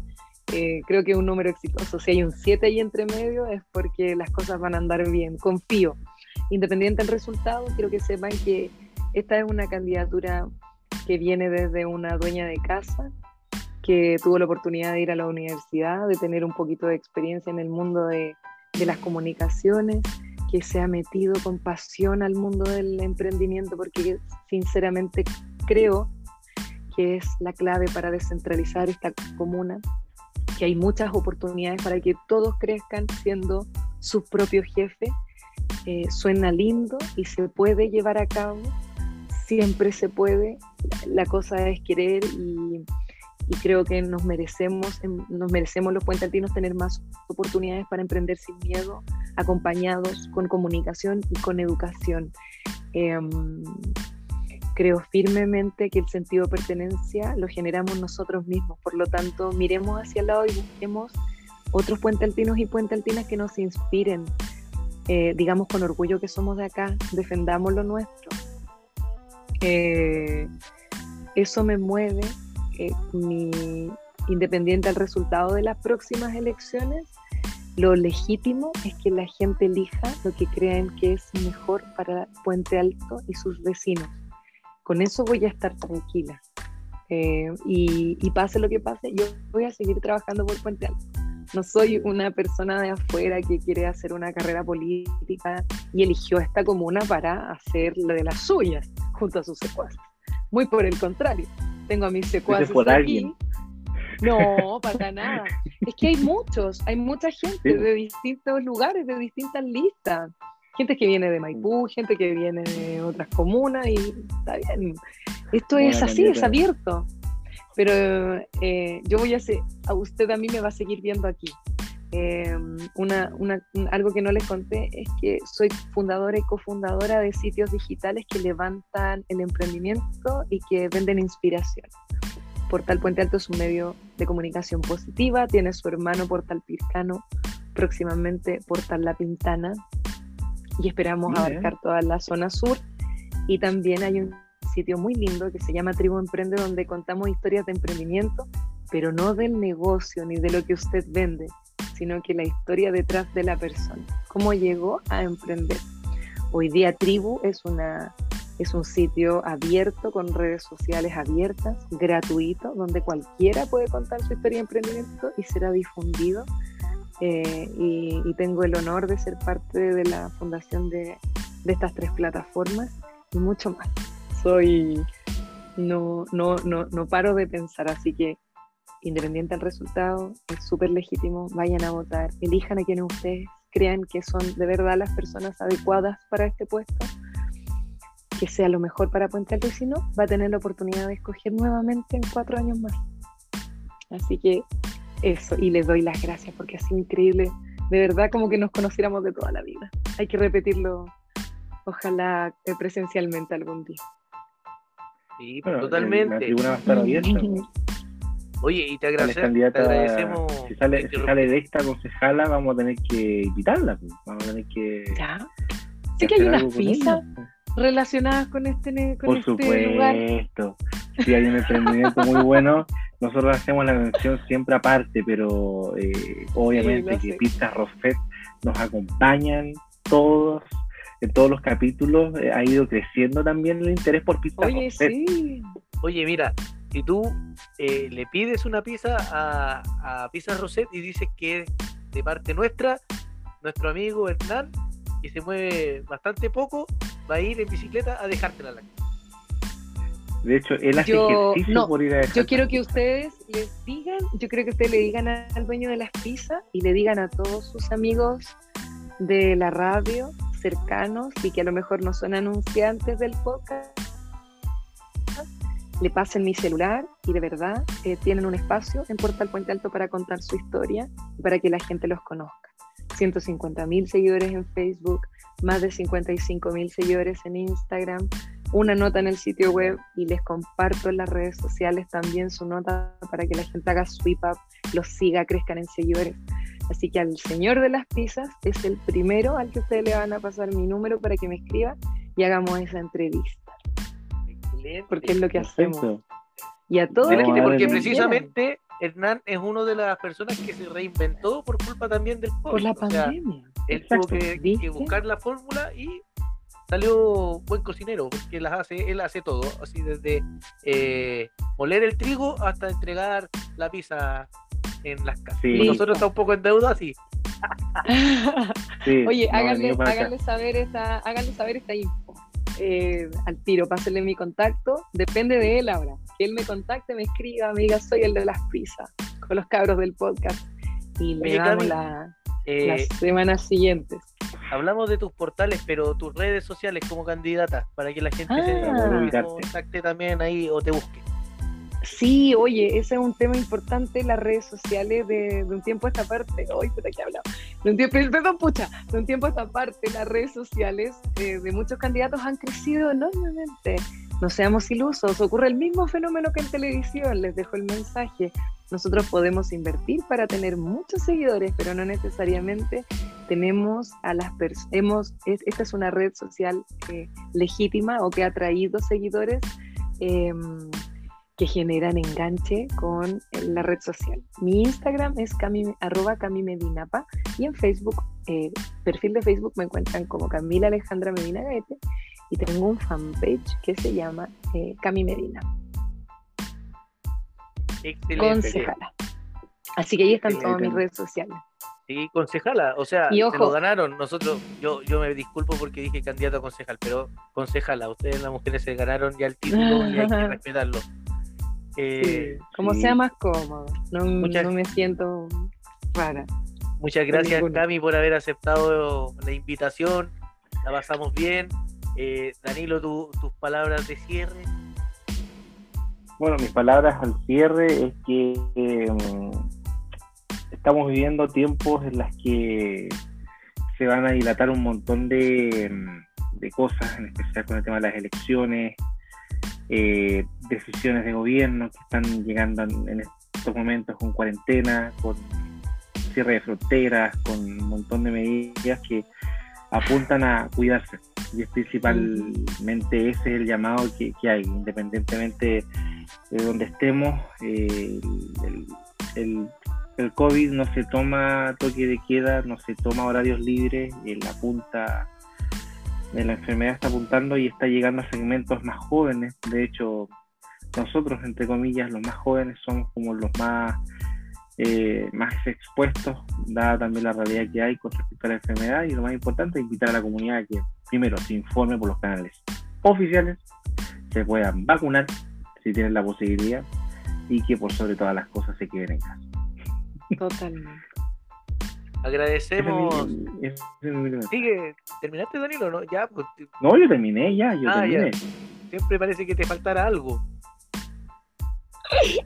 Eh, creo que es un número exitoso. Si hay un 7 ahí entre medio es porque las cosas van a andar bien. Confío. Independiente del resultado, quiero que sepan que esta es una candidatura que viene desde una dueña de casa que tuvo la oportunidad de ir a la universidad, de tener un poquito de experiencia en el mundo de, las comunicaciones, que se ha metido con pasión al mundo del emprendimiento, porque sinceramente creo que es la clave para descentralizar esta comuna, que hay muchas oportunidades para que todos crezcan siendo sus propios jefes. Eh, suena lindo y se puede llevar a cabo, siempre se puede, la cosa es querer y, creo que nos merecemos, em, nos merecemos los puentaltinos tener más oportunidades para emprender sin miedo, acompañados con comunicación y con educación. Em, creo firmemente que el sentido de pertenencia lo generamos nosotros mismos, por lo tanto miremos hacia el lado y busquemos otros puentaltinos y puentaltinas que nos inspiren, eh, digamos con orgullo que somos de acá, defendamos lo nuestro. Eh, eso me mueve mi, independiente del resultado de las próximas elecciones, lo legítimo es que la gente elija lo que crean que es mejor para Puente Alto y sus vecinos. Con eso voy a estar tranquila. Eh, y, pase lo que pase, yo voy a seguir trabajando por Puente Alto. No soy una persona de afuera que quiere hacer una carrera política y eligió esta comuna para hacer lo de las suyas junto a sus secuaces. Muy por el contrario, tengo a mis secuaces aquí. No, para nada. Es que hay muchos, hay mucha gente de distintos lugares, de distintas listas. Gente que viene de Maipú, gente que viene de otras comunas y está bien. Esto es así, es abierto. Pero eh, yo voy a hacer, a usted a mí me va a seguir viendo aquí. Eh, una, una, algo que no les conté es que soy fundadora y cofundadora de sitios digitales que levantan el emprendimiento y que venden inspiración. Portal Puente Alto es un medio de comunicación positiva, tiene su hermano Portal Pircano, próximamente Portal La Pintana, y esperamos abarcar toda la zona sur. Y también hay un sitio muy lindo que se llama Tribu Emprende, donde contamos historias de emprendimiento, pero no del negocio ni de lo que usted vende, sino que la historia detrás de la persona, cómo llegó a emprender. Hoy día Tribu es, una, es un sitio abierto, con redes sociales abiertas, gratuito, donde cualquiera puede contar su historia de emprendimiento y será difundido. Eh, y, tengo el honor de ser parte de la fundación de, de estas tres plataformas y mucho más soy, no, no, no, no paro de pensar, así que independiente del resultado, es súper legítimo, vayan a votar, elijan a quienes ustedes crean que son de verdad las personas adecuadas para este puesto, que sea lo mejor para Puente Alto y si no, va a tener la oportunidad de escoger nuevamente en cuatro años más. Así que eso, y les doy las gracias porque sido increíble, de verdad como que nos conociéramos de toda la vida. Hay que repetirlo, ojalá eh, presencialmente algún día. Sí, totalmente. La tribuna va a estar abierta. Oye, y te, agradecemos. Si sale, si sale de esta concejala, vamos a tener que invitarla. Pues. Vamos a tener que. Ya. Sé que hay unas pizzas pues. relacionadas con este, con Por este supuesto. Sí, hay un emprendimiento muy bueno. Nosotros hacemos la mención siempre aparte, pero eh, obviamente que Pizzas Rosfet nos acompañan todos en todos los capítulos eh, ha ido creciendo también el interés por pizza. Oye, sí. Oye, mira, si tú eh, le pides una pizza a, a Pizza Roset y dices que es de parte nuestra, nuestro amigo Hernán, que se mueve bastante poco, va a ir en bicicleta a dejártela la De hecho, él hace ejercicio por ir a Yo quiero que ustedes les digan, yo creo que ustedes le digan al dueño de las pizzas y le digan a todos sus amigos de la radio cercanos y que a lo mejor no son anunciantes del podcast, le pasen mi celular y de verdad eh, tienen un espacio en Portal Puente Alto para contar su historia y para que la gente los conozca. 150 mil seguidores en Facebook, más de 55 mil seguidores en Instagram, una nota en el sitio web y les comparto en las redes sociales también su nota para que la gente haga sweep up, los siga, crezcan en seguidores. Así que al señor de las pizzas es el primero al que ustedes le van a pasar mi número para que me escriba y hagamos esa entrevista. Excelente. Porque es lo que hacemos. Y a todos. porque precisamente Hernán es uno de las personas que se reinventó por culpa también del COVID. Por la pandemia. él tuvo que, buscar la fórmula y salió buen cocinero, porque las hace, él hace todo, así desde eh, moler el trigo hasta entregar la pizza en las casas. Nosotros estamos un poco en deuda, sí. Oye, háganle, saber esta, háganle saber esta info. Eh, al tiro, pásenle mi contacto. Depende de él ahora. Que él me contacte, me escriba, me diga, soy el de las pizzas, con los cabros del podcast. Y le damos la, eh, las semanas siguientes. Hablamos de tus portales, pero tus redes sociales como candidata, para que la gente se ah. contacte también ahí o te busque. Sí, oye, ese es un tema importante, las redes sociales de, un tiempo a esta parte, hoy puta que hablado, de un tiempo, perdón, pucha, de un tiempo a esta parte, las redes sociales eh, de muchos candidatos han crecido enormemente. No seamos ilusos, ocurre el mismo fenómeno que en televisión, les dejo el mensaje. Nosotros podemos invertir para tener muchos seguidores, pero no necesariamente tenemos a las personas, esta es una red social eh, legítima o que ha traído seguidores. Eh, que generan enganche con la red social. Mi Instagram es cami, arroba camimedinapa y en Facebook, eh, perfil de Facebook me encuentran como Camila Alejandra Medina Gaete y tengo un fanpage que se llama eh, Cami Medina. Excelente. concejala. Así que ahí están todas mis redes sociales. Sí, concejala, o sea, Y se ojo. lo ganaron. Nosotros, yo, yo me disculpo porque dije candidato a concejal, pero concejala, ustedes las mujeres se ganaron ya el título y hay que respetarlo. Eh, Sí, como sí. sea más cómodo. No, Muchas- no me siento rara. Muchas gracias. Cami, por haber aceptado la invitación. La pasamos bien. Eh, Danilo, tu- tus palabras de cierre. Bueno, mis palabras al cierre es que eh, estamos viviendo tiempos en las que se van a dilatar un montón de, mm, de cosas, en especial con el tema de las elecciones, eh, decisiones de gobierno que están llegando en estos momentos con cuarentena, con cierre de fronteras, con un montón de medidas que apuntan a cuidarse. Y es principalmente ese es el llamado que, que hay, independientemente de donde estemos, eh, el, el, el COVID no se toma toque de queda, no se toma horarios libres, y la punta de la enfermedad está apuntando y está llegando a segmentos más jóvenes. De hecho, nosotros, entre comillas, los más jóvenes somos como los más, eh, más expuestos, dada también la realidad que hay con respecto a la enfermedad. Y lo más importante es invitar a la comunidad a que, primero, se informe por los canales oficiales, se puedan vacunar si tienen la posibilidad y que por sobre todas las cosas se queden en casa. Totalmente. Agradecemos. Es mi- es Sigue, ¿terminaste, Danilo? No, ya, pues, No, yo terminé ya, yo Ah, terminé. siempre parece que te faltara algo.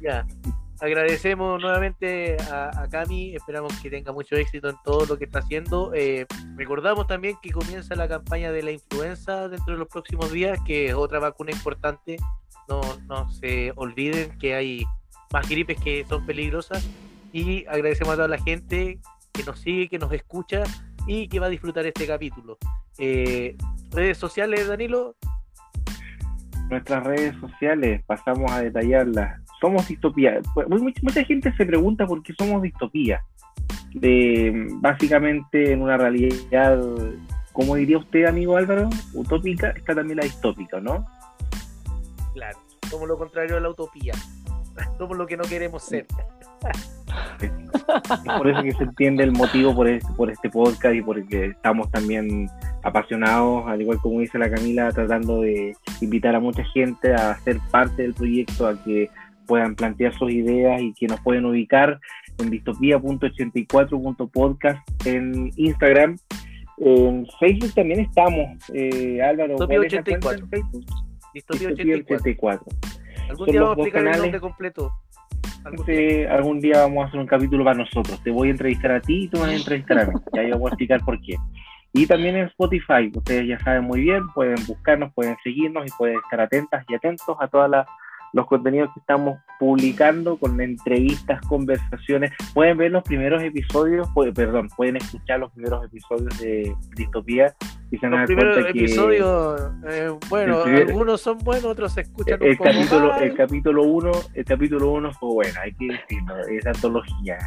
Ya. Agradecemos nuevamente a, a Cami, esperamos que tenga mucho éxito en todo lo que está haciendo. Eh, recordamos también que comienza la campaña de la influenza dentro de los próximos días, que es otra vacuna importante. No, no se olviden que hay más gripes que son peligrosas. Y agradecemos a toda la gente que nos sigue, que nos escucha y que va a disfrutar este capítulo. Eh, redes sociales, Danilo, Nuestras redes sociales, pasamos a detallarlas. Somos distopía. Pues, mucha, mucha gente se pregunta por qué somos distopía. De, básicamente, en una realidad, como diría usted, amigo Álvaro, utópica, está también la distópica, ¿no? Claro, somos lo contrario a la utopía. Somos lo que no queremos ser. Es por eso que se entiende el motivo por este, por este podcast y porque estamos también apasionados, al igual como dice la Camila, tratando de invitar a mucha gente a ser parte del proyecto, a que puedan plantear sus ideas y que nos pueden ubicar en distopía.84.podcast en Instagram. En Facebook también estamos. Eh, Álvaro, Distopía ¿cuál es la cuenta 84. en Facebook? Distopía Distopía 84. 84. Algún Son día vamos a explicar el nombre completo. Algún día. Entonces, algún día vamos a hacer un capítulo para nosotros. Te voy a entrevistar a ti y tú me vas a entrevistar a mí. Y ahí vamos a explicar por qué. Y también en Spotify, ustedes ya saben muy bien, pueden buscarnos, pueden seguirnos y pueden estar atentas y atentos a todos los contenidos que estamos publicando con entrevistas, conversaciones. Pueden ver los primeros episodios, pu- perdón, pueden escuchar los primeros episodios de Distopía y se Los primeros cuenta que episodios, eh, bueno, El primer- algunos son buenos, otros se escuchan un el poco capítulo, mal. el capítulo 1 el capítulo uno fue bueno, hay que decirlo, es antología.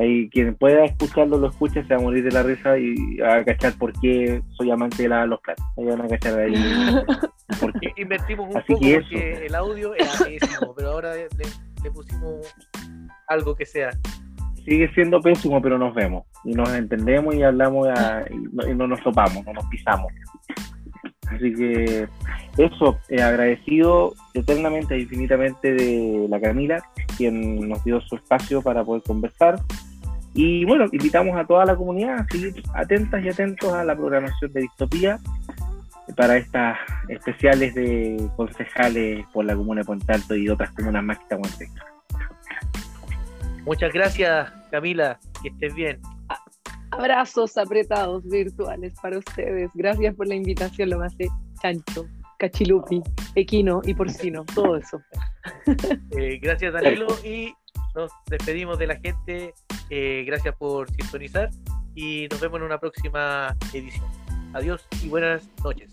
Ahí, quien pueda escucharlo lo escucha, se va a morir de la risa y va a cachar por qué soy amante de lavar los platos. Ahí van a cachar ahí por qué. Invertimos un Así poco que porque el audio era pésimo, pero ahora le, le pusimos algo que sea. Sigue siendo pésimo, pero nos vemos y nos entendemos y hablamos a- y, no, y no nos topamos, no nos pisamos. Así que eso, eh, agradecido eternamente e infinitamente de la Camila, quien nos dio su espacio para poder conversar. Y bueno, invitamos a toda la comunidad a seguir atentas y atentos a la programación de Distopía para estas especiales de concejales por la comuna de Puente Alto y otras comunas más que estamos en. Muchas gracias, Camila. Que estés bien. Abrazos apretados virtuales para ustedes. Gracias por la invitación, lo más de chancho, cachilupi, equino y porcino, todo eso. Eh, gracias, Danilo. Y nos despedimos de la gente. Eh, gracias por sintonizar. Y nos vemos en una próxima edición. Adiós y buenas noches.